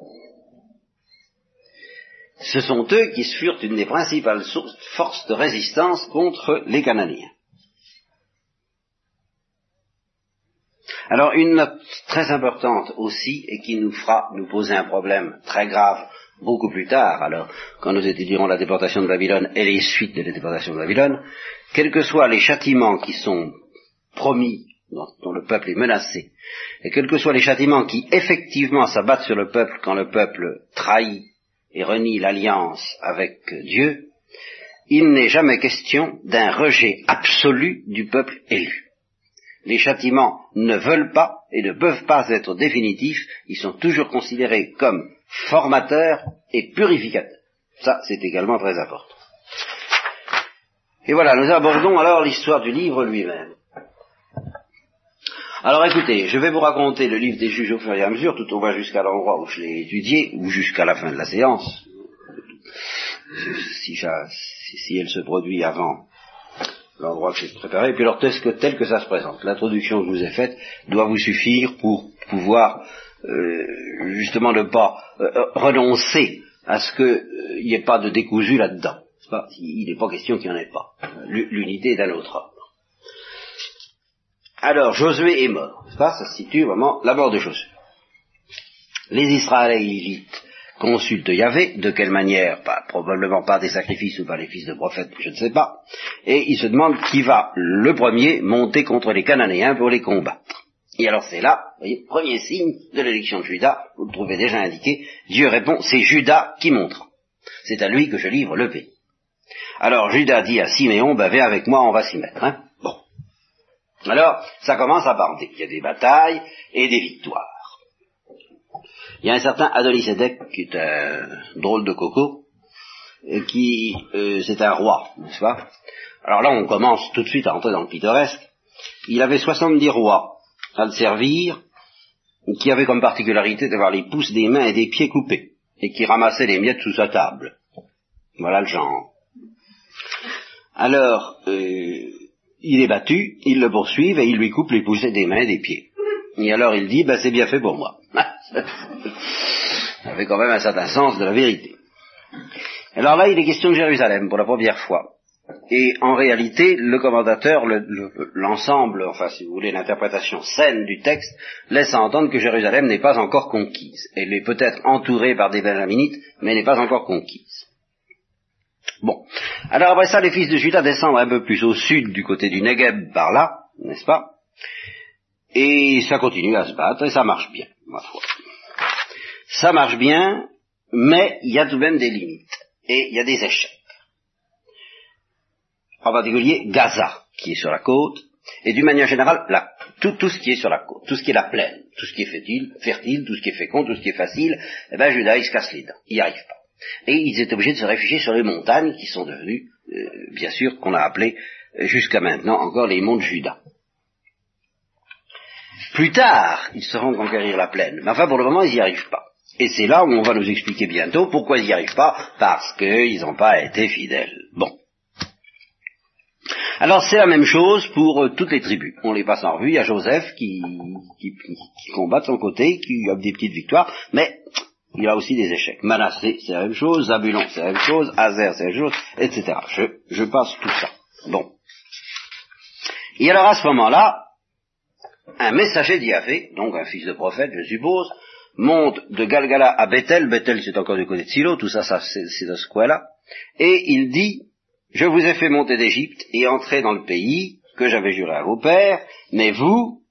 B: ce sont eux qui furent une des principales forces de résistance contre les Cananéens. Alors une note très importante aussi, et qui nous fera nous poser un problème très grave beaucoup plus tard, alors quand nous étudierons la déportation de Babylone et les suites de la déportation de Babylone, quels que soient les châtiments qui sont promis, dont le peuple est menacé, et quels que soient les châtiments qui effectivement s'abattent sur le peuple quand le peuple trahit et renie l'alliance avec Dieu, il n'est jamais question d'un rejet absolu du peuple élu. Les châtiments ne veulent pas et ne peuvent pas être définitifs, ils sont toujours considérés comme formateurs et purificateurs. Ça, c'est également très important. Et voilà, nous abordons alors l'histoire du livre lui-même. Alors écoutez, je vais vous raconter le livre des juges au fur et à mesure, tout au moins jusqu'à l'endroit où je l'ai étudié, ou jusqu'à la fin de la séance, si, elle se produit avant l'endroit que j'ai préparé, et puis alors tel que, tel que ça se présente. L'introduction que je vous ai faite doit vous suffire pour pouvoir euh, justement ne pas euh, renoncer à ce qu'il n'y ait pas de décousu là-dedans. Il n'est pas question qu'il n'y en ait pas. L'unité d'un autre. Alors, Josué est mort. Ça, se situe vraiment la mort de Josué. Les Israélites consultent Yahvé, de quelle manière? Probablement par des sacrifices ou par les fils de prophètes, je ne sais pas. Et ils se demandent qui va le premier monter contre les Cananéens pour les combattre. Et alors c'est là, vous voyez, premier signe de l'élection de Judas, vous le trouvez déjà indiqué, Dieu répond, c'est Judas qui montera. C'est à lui que je livre le pays. Alors Judas dit à Siméon, ben viens avec moi, on va s'y mettre. Hein alors, ça commence à bander. Il y a des batailles et des victoires. Il y a un certain Adonisedek qui est un drôle de coco, qui, euh, c'est un roi, n'est-ce pas? Alors là, on commence tout de suite à entrer dans le pittoresque. Il avait 70 rois à le servir, qui avaient comme particularité d'avoir les pouces des mains et des pieds coupés, et qui ramassaient les miettes sous sa table. Voilà le genre. Alors, euh, il est battu, ils le poursuivent et ils lui coupent les poussées des mains et des pieds. Et alors il dit, ben c'est bien fait pour moi. Ça avait quand même un certain sens de la vérité. Alors là, il est question de Jérusalem pour la première fois. Et en réalité, le commentateur, l'ensemble, enfin si vous voulez, l'interprétation saine du texte, laisse entendre que Jérusalem n'est pas encore conquise. Elle est peut-être entourée par des Benjaminites, mais n'est pas encore conquise. Bon. Alors après ça, les fils de Judas descendent un peu plus au sud, du côté du Negev, par là, n'est-ce pas? Et ça continue à se battre, et ça marche bien, ma foi. Ça marche bien, mais il y a tout de même des limites, et il y a des échecs. En particulier, Gaza, qui est sur la côte, et d'une manière générale, tout, ce qui est sur la côte, tout ce qui est la plaine, tout ce qui est fertile, fertile, tout ce qui est fécond, tout ce qui est facile, eh ben Judas, il se casse les dents, il n'y arrive pas. Et ils étaient obligés de se réfugier sur les montagnes qui sont devenues, euh, bien sûr, qu'on a appelées euh, jusqu'à maintenant encore les monts de Juda. Plus tard, ils seront conquérir la plaine, mais enfin pour le moment, ils n'y arrivent pas. Et c'est là où on va nous expliquer bientôt pourquoi ils n'y arrivent pas, parce qu'ils n'ont pas été fidèles. Bon. Alors c'est la même chose pour euh, toutes les tribus. On les passe en revue. Il y a Joseph qui combat de son côté, qui a des petites victoires, mais il a aussi des échecs. Manassé, c'est la même chose, Zabulon, c'est la même chose, Azer, c'est la même chose, etc. Je, je passe tout ça. Bon. Et alors à ce moment-là, un messager d'Yahvé, donc un fils de prophète, je suppose, monte de Galgala à Bethel, Bethel c'est encore du côté de Silo, tout ça, ça c'est de ce coin-là, et il dit, je vous ai fait monter d'Égypte et entrer dans le pays que j'avais juré à vos pères, mais vous,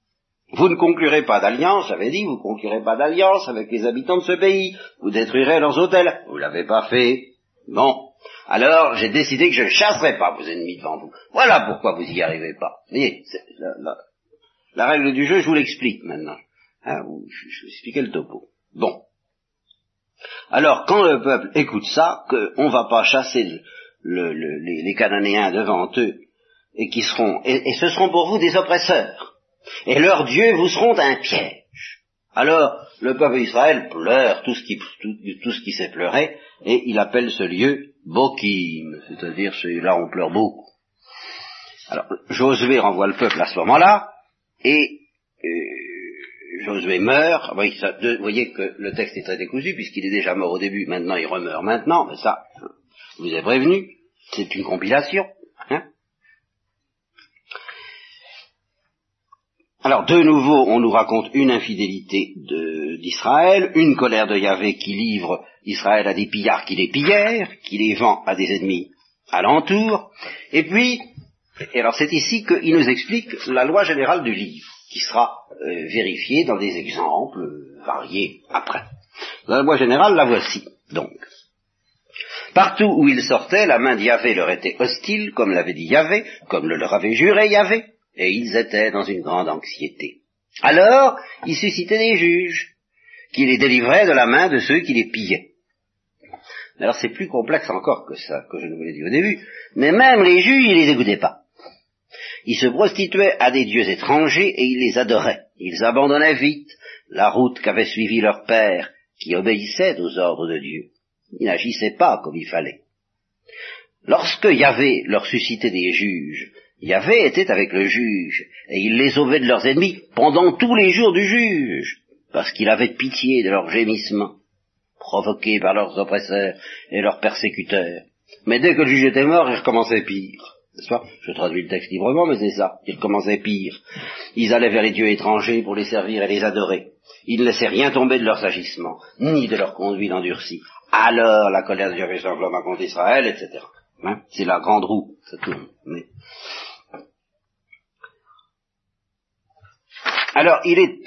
B: vous ne conclurez pas d'alliance, j'avais dit, vous ne conclurez pas d'alliance avec les habitants de ce pays, vous détruirez leurs hôtels, vous l'avez pas fait. Bon. Alors, j'ai décidé que je ne chasserai pas vos ennemis devant vous. Voilà pourquoi vous y arrivez pas. Vous voyez, la, la, règle du jeu, je vous l'explique maintenant. Hein, je, vous expliquer le topo. Bon. Alors, quand le peuple écoute ça, qu'on ne va pas chasser le, le, les, Cananéens devant eux, et qui seront, et ce seront pour vous des oppresseurs, et leurs dieux vous seront un piège. Alors, le peuple d'Israël pleure tout ce qui, s'est pleuré, et il appelle ce lieu Bokim, c'est-à-dire là on pleure beaucoup. Alors, Josué renvoie le peuple à ce moment-là, et euh, Josué meurt. Vous voyez que le texte est très décousu, puisqu'il est déjà mort au début, maintenant il remeurt maintenant, mais ça, je vous ai prévenu, c'est une compilation. Hein Alors, de nouveau, on nous raconte une infidélité d'Israël, une colère de Yahvé qui livre Israël à des pillards qui les pillèrent, qui les vend à des ennemis alentour, et puis, et alors c'est ici qu'il nous explique la loi générale du livre, qui sera euh, vérifiée dans des exemples variés après. La loi générale, la voici, donc. Partout où ils sortaient, la main d'Yahvé leur était hostile, comme l'avait dit Yahvé, comme le leur avait juré Yahvé et ils étaient dans une grande anxiété. Alors, il suscitait des juges, qui les délivraient de la main de ceux qui les pillaient. Alors c'est plus complexe encore que ça, que je ne vous l'ai dit au début, mais même les juges, ils les écoutaient pas. Ils se prostituaient à des dieux étrangers et ils les adoraient. Ils abandonnaient vite la route qu'avait suivie leur père, qui obéissait aux ordres de Dieu. Ils n'agissaient pas comme il fallait. Lorsque Yahvé leur suscitait des juges, Yahvé était avec le juge, et il les sauvait de leurs ennemis pendant tous les jours du juge, parce qu'il avait pitié de leurs gémissements, provoqués par leurs oppresseurs et leurs persécuteurs. Mais dès que le juge était mort, il recommençait pire. Je traduis le texte librement, mais c'est ça. Il recommençait pire. Ils allaient vers les dieux étrangers pour les servir et les adorer. Ils ne laissaient rien tomber de leurs agissements, ni de leur conduite endurcie. Alors la colère de Dieu s'enflamma contre Israël, etc. Hein? c'est la grande roue, ça tourne. Alors,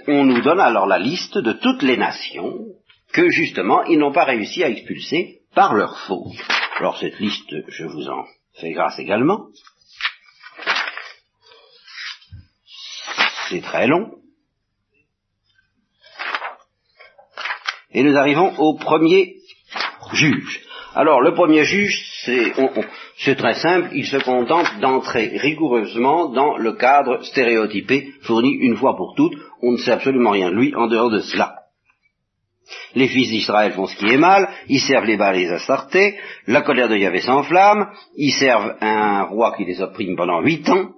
B: on nous donne alors la liste de toutes les nations que justement ils n'ont pas réussi à expulser par leur faute. Alors cette liste, je vous en fais grâce également. C'est très long. Et nous arrivons au premier juge. Alors le premier juge, c'est très simple, il se contente d'entrer rigoureusement dans le cadre stéréotypé fourni une fois pour toutes. On ne sait absolument rien de lui en dehors de cela. Les fils d'Israël font ce qui est mal, ils servent les Baals les Astartés, la colère de Yahvé s'enflamme, ils servent un roi qui les opprime pendant huit ans,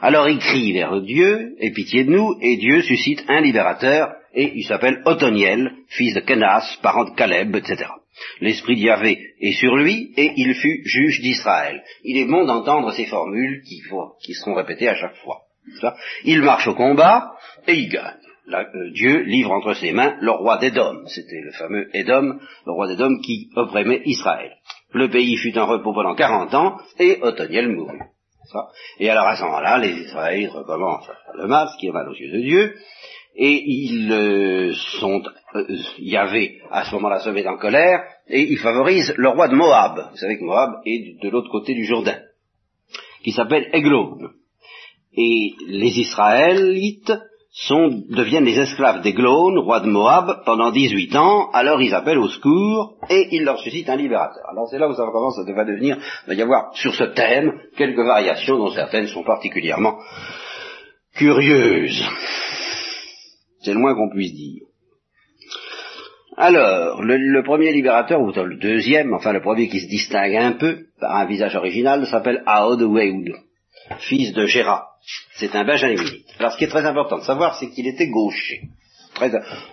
B: alors ils crient vers Dieu, et pitié de nous, et Dieu suscite un libérateur, et il s'appelle Othoniel, fils de Kenas, parent de Caleb, etc. L'esprit d'Yahvé est sur lui, et il fut juge d'Israël. Il est bon d'entendre ces formules qui, seront répétées à chaque fois. Il marche au combat, et il gagne. Euh, Dieu livre entre ses mains le roi d'Édom. C'était le fameux Édom, le roi d'Édom qui opprimait Israël. Le pays fut en repos pendant quarante ans, et Othoniel mourut. Et alors à ce moment-là, les Israélites recommencent à faire le mal, ce qui est mal aux yeux de Dieu, et ils euh, sont, euh, Yahvé à ce moment-là se met en colère, et il favorise le roi de Moab. Vous savez que Moab est de l'autre côté du Jourdain, qui s'appelle Eglon. Et les Israélites sont, deviennent les esclaves d'Eglon, roi de Moab, pendant 18 ans, alors ils appellent au secours, et ils leur suscitent un libérateur. Alors c'est là où ça commence à devenir, il va y avoir sur ce thème quelques variations dont certaines sont particulièrement curieuses. C'est le moins qu'on puisse dire. Alors, le, premier libérateur, ou le deuxième, enfin le premier qui se distingue un peu par un visage original, s'appelle Aod Weoud, fils de Gérard. C'est un benjaminite. Alors ce qui est très important de savoir, c'est qu'il était gaucher.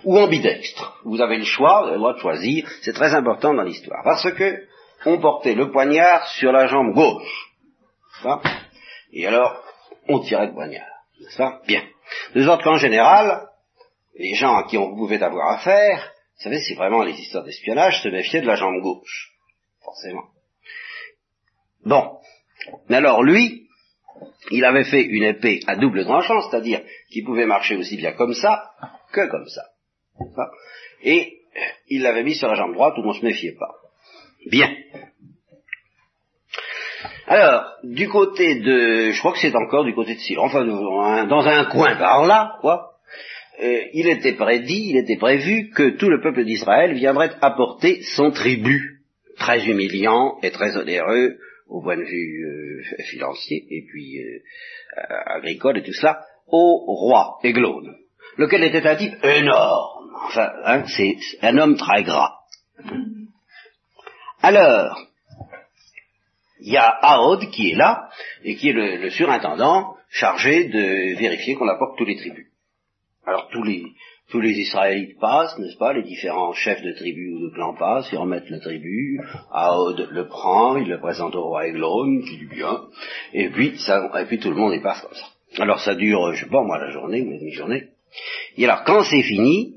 B: Ou ambidextre. Vous avez le choix, vous avez le droit de choisir. C'est très important dans l'histoire. Parce que on portait le poignard sur la jambe gauche. Et alors, on tirait le poignard. Pas? Bien. De sorte qu'en général, les gens à qui on pouvait avoir affaire, vous savez, c'est vraiment les histoires d'espionnage, se méfiaient de la jambe gauche. Forcément. Bon. Mais alors, lui, il avait fait une épée à double tranchant, c'est-à-dire qu'il pouvait marcher aussi bien comme ça que comme ça. Et il l'avait mis sur la jambe droite où on ne se méfiait pas. Bien. Alors, du côté de, je crois que c'est encore du côté de enfin dans un coin par là, quoi, euh, il était prédit, il était prévu que tout le peuple d'Israël viendrait apporter son tribut, très humiliant et très onéreux au point de vue euh, financier et puis euh, agricole et tout cela, au roi Eglon, lequel était un type énorme, enfin, hein, c'est un homme très gras. Alors, il y a Aod qui est là, et qui est le, surintendant chargé de vérifier qu'on apporte tous les tribus. Alors tous les, tous les Israélites passent, n'est-ce pas, les différents chefs de tribus ou de clans passent, ils remettent le tribut, Aod le prend, il le présente au roi Eglon, qui dit bien, et puis, ça, et puis tout le monde y passe comme ça. Alors ça dure, je sais pas moi, la journée ou la demi-journée. Et alors quand c'est fini,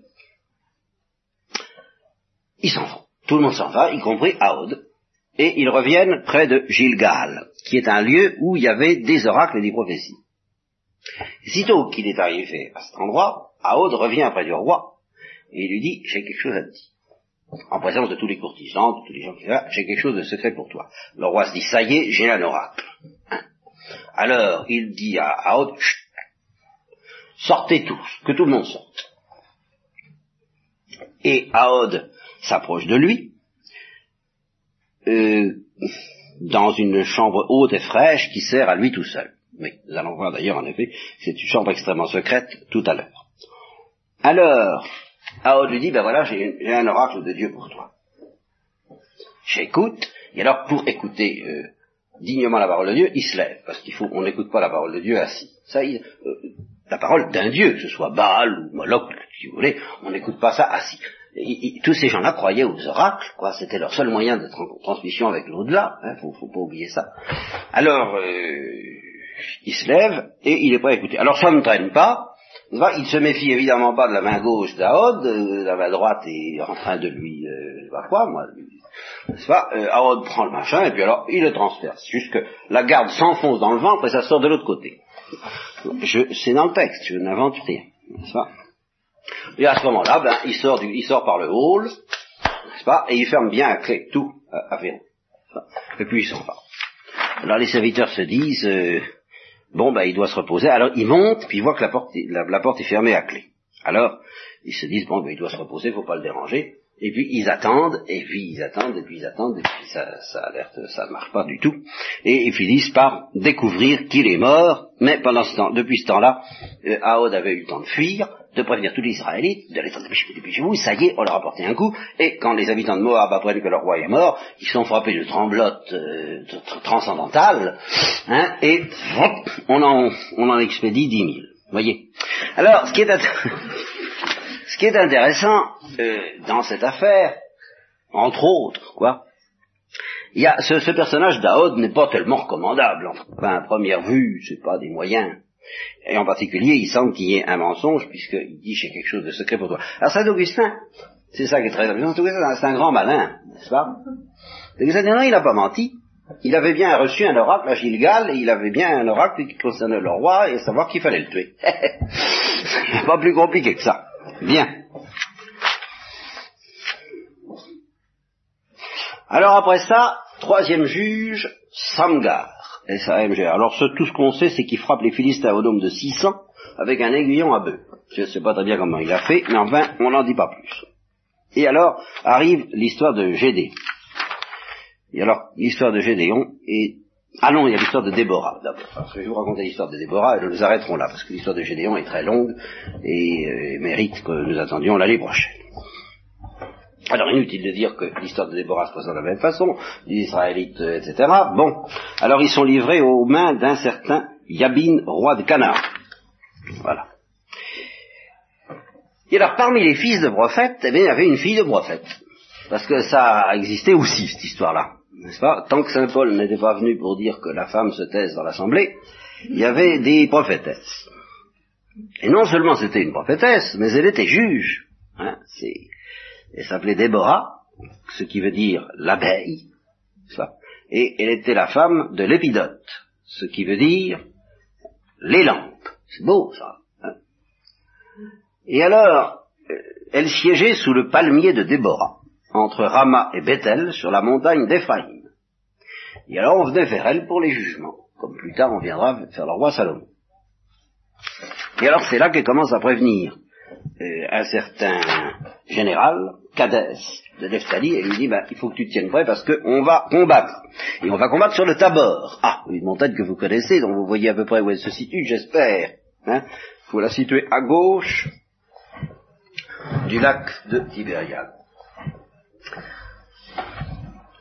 B: ils s'en vont. Tout le monde s'en va, y compris Aod, et ils reviennent près de Gilgal, qui est un lieu où il y avait des oracles et des prophéties. Sitôt qu'il est arrivé à cet endroit, Aod revient près du roi, et il lui dit, j'ai quelque chose à te dire. En présence de tous les courtisans, de tous les gens qui sont là, j'ai quelque chose de secret pour toi. Le roi se dit, ça y est, j'ai un oracle. Hein. Alors, il dit à Aod, sortez tous, que tout le monde sorte. Et Aod s'approche de lui, euh, dans une chambre haute et fraîche qui sert à lui tout seul. Oui, nous allons voir d'ailleurs en effet, c'est une chambre extrêmement secrète tout à l'heure. Alors, Aod lui dit, ben voilà, j'ai un oracle de Dieu pour toi. J'écoute, et alors pour écouter euh, dignement la parole de Dieu, il se lève, parce qu'il faut, on n'écoute pas la parole de Dieu assis. Ça, euh, la parole d'un Dieu, que ce soit Baal ou Moloch, si vous voulez, on n'écoute pas ça assis tous ces gens-là croyaient aux oracles, quoi. C'était leur seul moyen de transmission avec l'au-delà. Hein, faut, faut pas oublier ça. Alors, euh, il se lève et il est pas écouté. Alors ça ne traîne pas. Il se méfie évidemment pas de la main gauche d'Aod, la main droite est en train de lui, euh, je pas quoi, moi, n'est-ce pas euh, Aod prend le machin et puis alors il le transperce. Jusque la garde s'enfonce dans le ventre et ça sort de l'autre côté. C'est dans le texte, je n'invente rien, n'est-ce pas et à ce moment-là, ben, il sort du, il sort par le hall, n'est-ce pas, et il ferme bien à clé, tout, à, verrou. Et puis il s'en va. Alors les serviteurs se disent, euh, bon, ben, il doit se reposer. Alors il monte, puis il voit que la porte, est fermée à clé. Alors ils se disent, bon, ben, il doit se reposer, faut pas le déranger. Et puis ils attendent, et puis ils attendent, et puis ils attendent, et puis ça, ça alerte, ça marche pas du tout. Et ils finissent par découvrir qu'il est mort, mais pendant ce temps, depuis ce temps-là, euh, Aod avait eu le temps de fuir, de prévenir tous les Israélites, de les dépêchez-vous, ça y est, on leur a porté un coup, et quand les habitants de Moab apprennent que leur roi est mort, ils sont frappés de tremblotes euh, transcendantales, hein, et on en, on en expédie dix mille. Voyez. Alors, ce qui est, ce qui est intéressant euh, dans cette affaire, entre autres, quoi, il y a ce, ce personnage d'Aod n'est pas tellement recommandable. Enfin, à première vue, c'est pas des moyens et en particulier, il semble qu'il y ait un mensonge, puisqu'il dit j'ai quelque chose de secret pour toi. Alors Saint Augustin, c'est ça qui est très amusant, c'est un grand malin, n'est-ce pas? Augustin non, il n'a pas menti. Il avait bien reçu un oracle à Gilgal, et il avait bien un oracle qui concernait le roi, et savoir qu'il fallait le tuer. pas plus compliqué que ça. Bien. Alors après ça, troisième juge, Samgar. Alors tout ce qu'on sait, c'est qu'il frappe les Philistins au nombre de 600 avec un aiguillon à bœuf. Je ne sais pas très bien comment il a fait, mais enfin, on n'en dit pas plus. Et alors arrive l'histoire de Gédéon. Et alors, l'histoire de Gédéon est... Ah non, il y a l'histoire de Déborah d'abord. je vais vous raconter l'histoire de Déborah et nous arrêterons là, parce que l'histoire de Gédéon est très longue et euh, mérite que nous attendions l'année prochaine. Alors inutile de dire que l'histoire de Déborah se passe de la même façon, les Israélites, euh, etc. Bon, alors ils sont livrés aux mains d'un certain Yabin, roi de Canaan. Voilà. Et alors, parmi les fils de prophètes, eh bien, il y avait une fille de prophète. Parce que ça a existé aussi, cette histoire-là. N'est-ce pas? Tant que Saint Paul n'était pas venu pour dire que la femme se taise dans l'assemblée, il y avait des prophétesses. Et non seulement c'était une prophétesse, mais elle était juge. Hein, elle s'appelait Déborah, ce qui veut dire l'abeille. Et elle était la femme de l'épidote, ce qui veut dire les lampes. C'est beau ça. Hein. et alors, euh, elle siégeait sous le palmier de Déborah, entre Rama et Bethel, sur la montagne d'Éphraïm. Et alors on venait vers elle pour les jugements, comme plus tard on viendra faire le roi Salomon. Et alors c'est là qu'elle commence à prévenir un certain général, Cadès, de Neftali, et lui dit, ben, il faut que tu te tiennes prêt parce qu'on va combattre. Et on va combattre sur le Tabor. Ah, une montagne que vous connaissez, dont vous voyez à peu près où elle se situe, j'espère. Il hein. faut la situer à gauche du lac de Tibériade.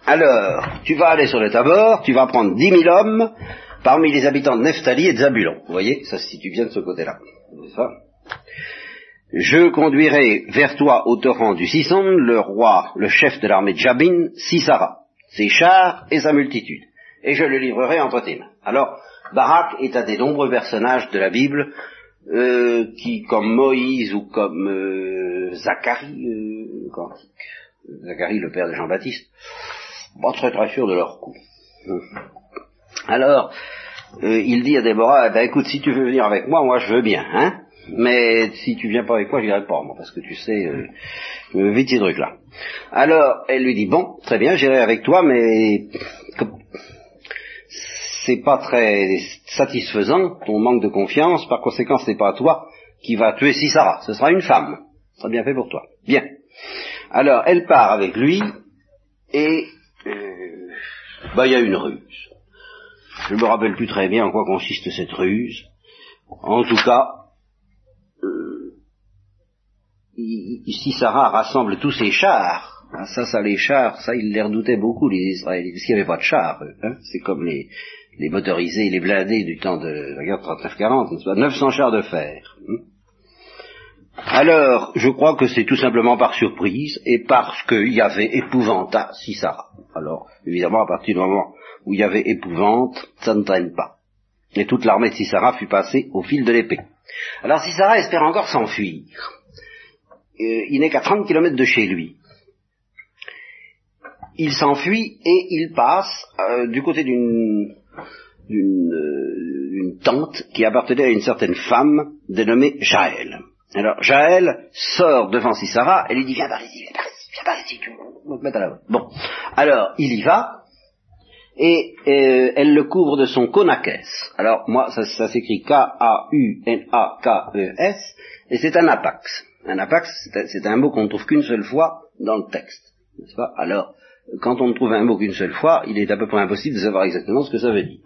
B: Alors, tu vas aller sur le Tabor, tu vas prendre dix mille hommes parmi les habitants de Neftali et de Zabulon. Vous voyez, ça se situe bien de ce côté-là. Je conduirai vers toi au torrent du Sisson le roi, le chef de l'armée de Jabin, Sisara, ses chars et sa multitude, et je le livrerai entre tes mains. Alors, Barak est un des nombreux personnages de la Bible euh, qui, comme Moïse ou comme euh, Zacharie, euh, Zacharie le père de Jean-Baptiste, pas très très sûr de leur coup. Alors, euh, il dit à Déborah, eh ben, écoute, si tu veux venir avec moi, moi je veux bien, hein, mais si tu viens pas avec moi, je n'irai pas, moi, parce que tu sais, euh, veux vite ces trucs-là. Alors, elle lui dit, bon, très bien, j'irai avec toi, mais c'est pas très satisfaisant, ton manque de confiance, par conséquent, ce n'est pas toi qui va tuer Sisara, ce sera une femme. Ça bien fait pour toi. Bien. Alors, elle part avec lui, et euh, bah, il y a une ruse. Je me rappelle plus très bien en quoi consiste cette ruse. En tout cas, euh, si Sarah rassemble tous ses chars, ah, ça, ça, les chars, ça, ils les redoutaient beaucoup, les Israéliens, parce qu'il n'y avait pas de chars, hein. c'est comme les, les motorisés, les blindés du temps de la guerre 39-40, 900 chars de fer. Hein. Alors, je crois que c'est tout simplement par surprise et parce qu'il y avait épouvanta Sisara. Alors, évidemment, à partir du moment où il y avait épouvante, ça ne traîne pas. Et toute l'armée de Sisara fut passée au fil de l'épée. Alors Sisara espère encore s'enfuir. Euh, il n'est qu'à 30 kilomètres de chez lui. Il s'enfuit et il passe euh, du côté d'une euh, tente qui appartenait à une certaine femme dénommée Jaël. Alors Jaël sort devant Sisara et lui dit viens par ici, viens par ici, viens par ici, tu vas te mettre à la Bon, alors il y va et euh, elle le couvre de son konakes. Alors moi ça, ça s'écrit K-A-U-N-A-K-E-S et c'est un apax. Un apax c'est un mot qu'on ne trouve qu'une seule fois dans le texte, n'est-ce pas? Alors quand on ne trouve un mot qu'une seule fois, il est à peu près impossible de savoir exactement ce que ça veut dire.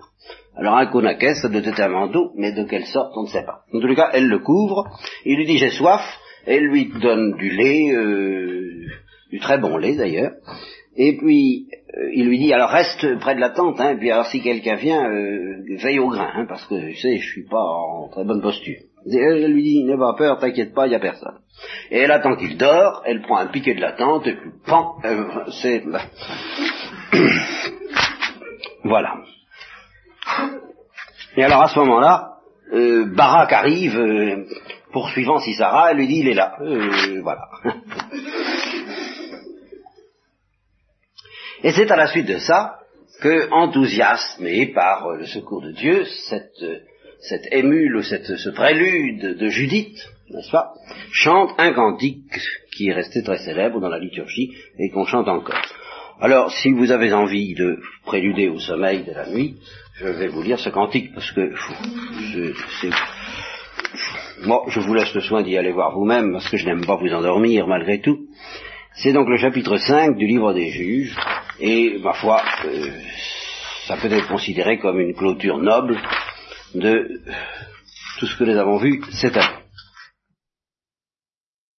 B: Alors un konakes, ça doit être un manteau, mais de quelle sorte, on ne sait pas. En les cas, elle le couvre, il lui dit j'ai soif, elle lui donne du lait, euh, du très bon lait d'ailleurs, et puis euh, il lui dit alors reste près de la tente, hein, et puis alors si quelqu'un vient, euh, veille au grain, hein, parce que tu sais, je suis pas en très bonne posture. Elle lui dit, n'aie pas peur, t'inquiète pas, il n'y a personne. Et elle attend qu'il dort, elle prend un piquet de la tente, et puis, pan, c'est... voilà. Et alors à ce moment-là, euh, Barak arrive, euh, poursuivant Sisara, elle lui dit il est là. Euh, voilà. Et c'est à la suite de ça que, enthousiasmé par le secours de Dieu, cette, cette émule, cette, ce prélude de Judith, n'est-ce pas, chante un cantique qui est resté très célèbre dans la liturgie et qu'on chante encore. Alors, si vous avez envie de préluder au sommeil de la nuit, je vais vous lire ce cantique parce que moi, je vous laisse le soin d'y aller voir vous-même parce que je n'aime pas vous endormir malgré tout. C'est donc le chapitre 5 du livre des juges et ma foi, euh, ça peut être considéré comme une clôture noble de tout ce que nous avons vu cette année.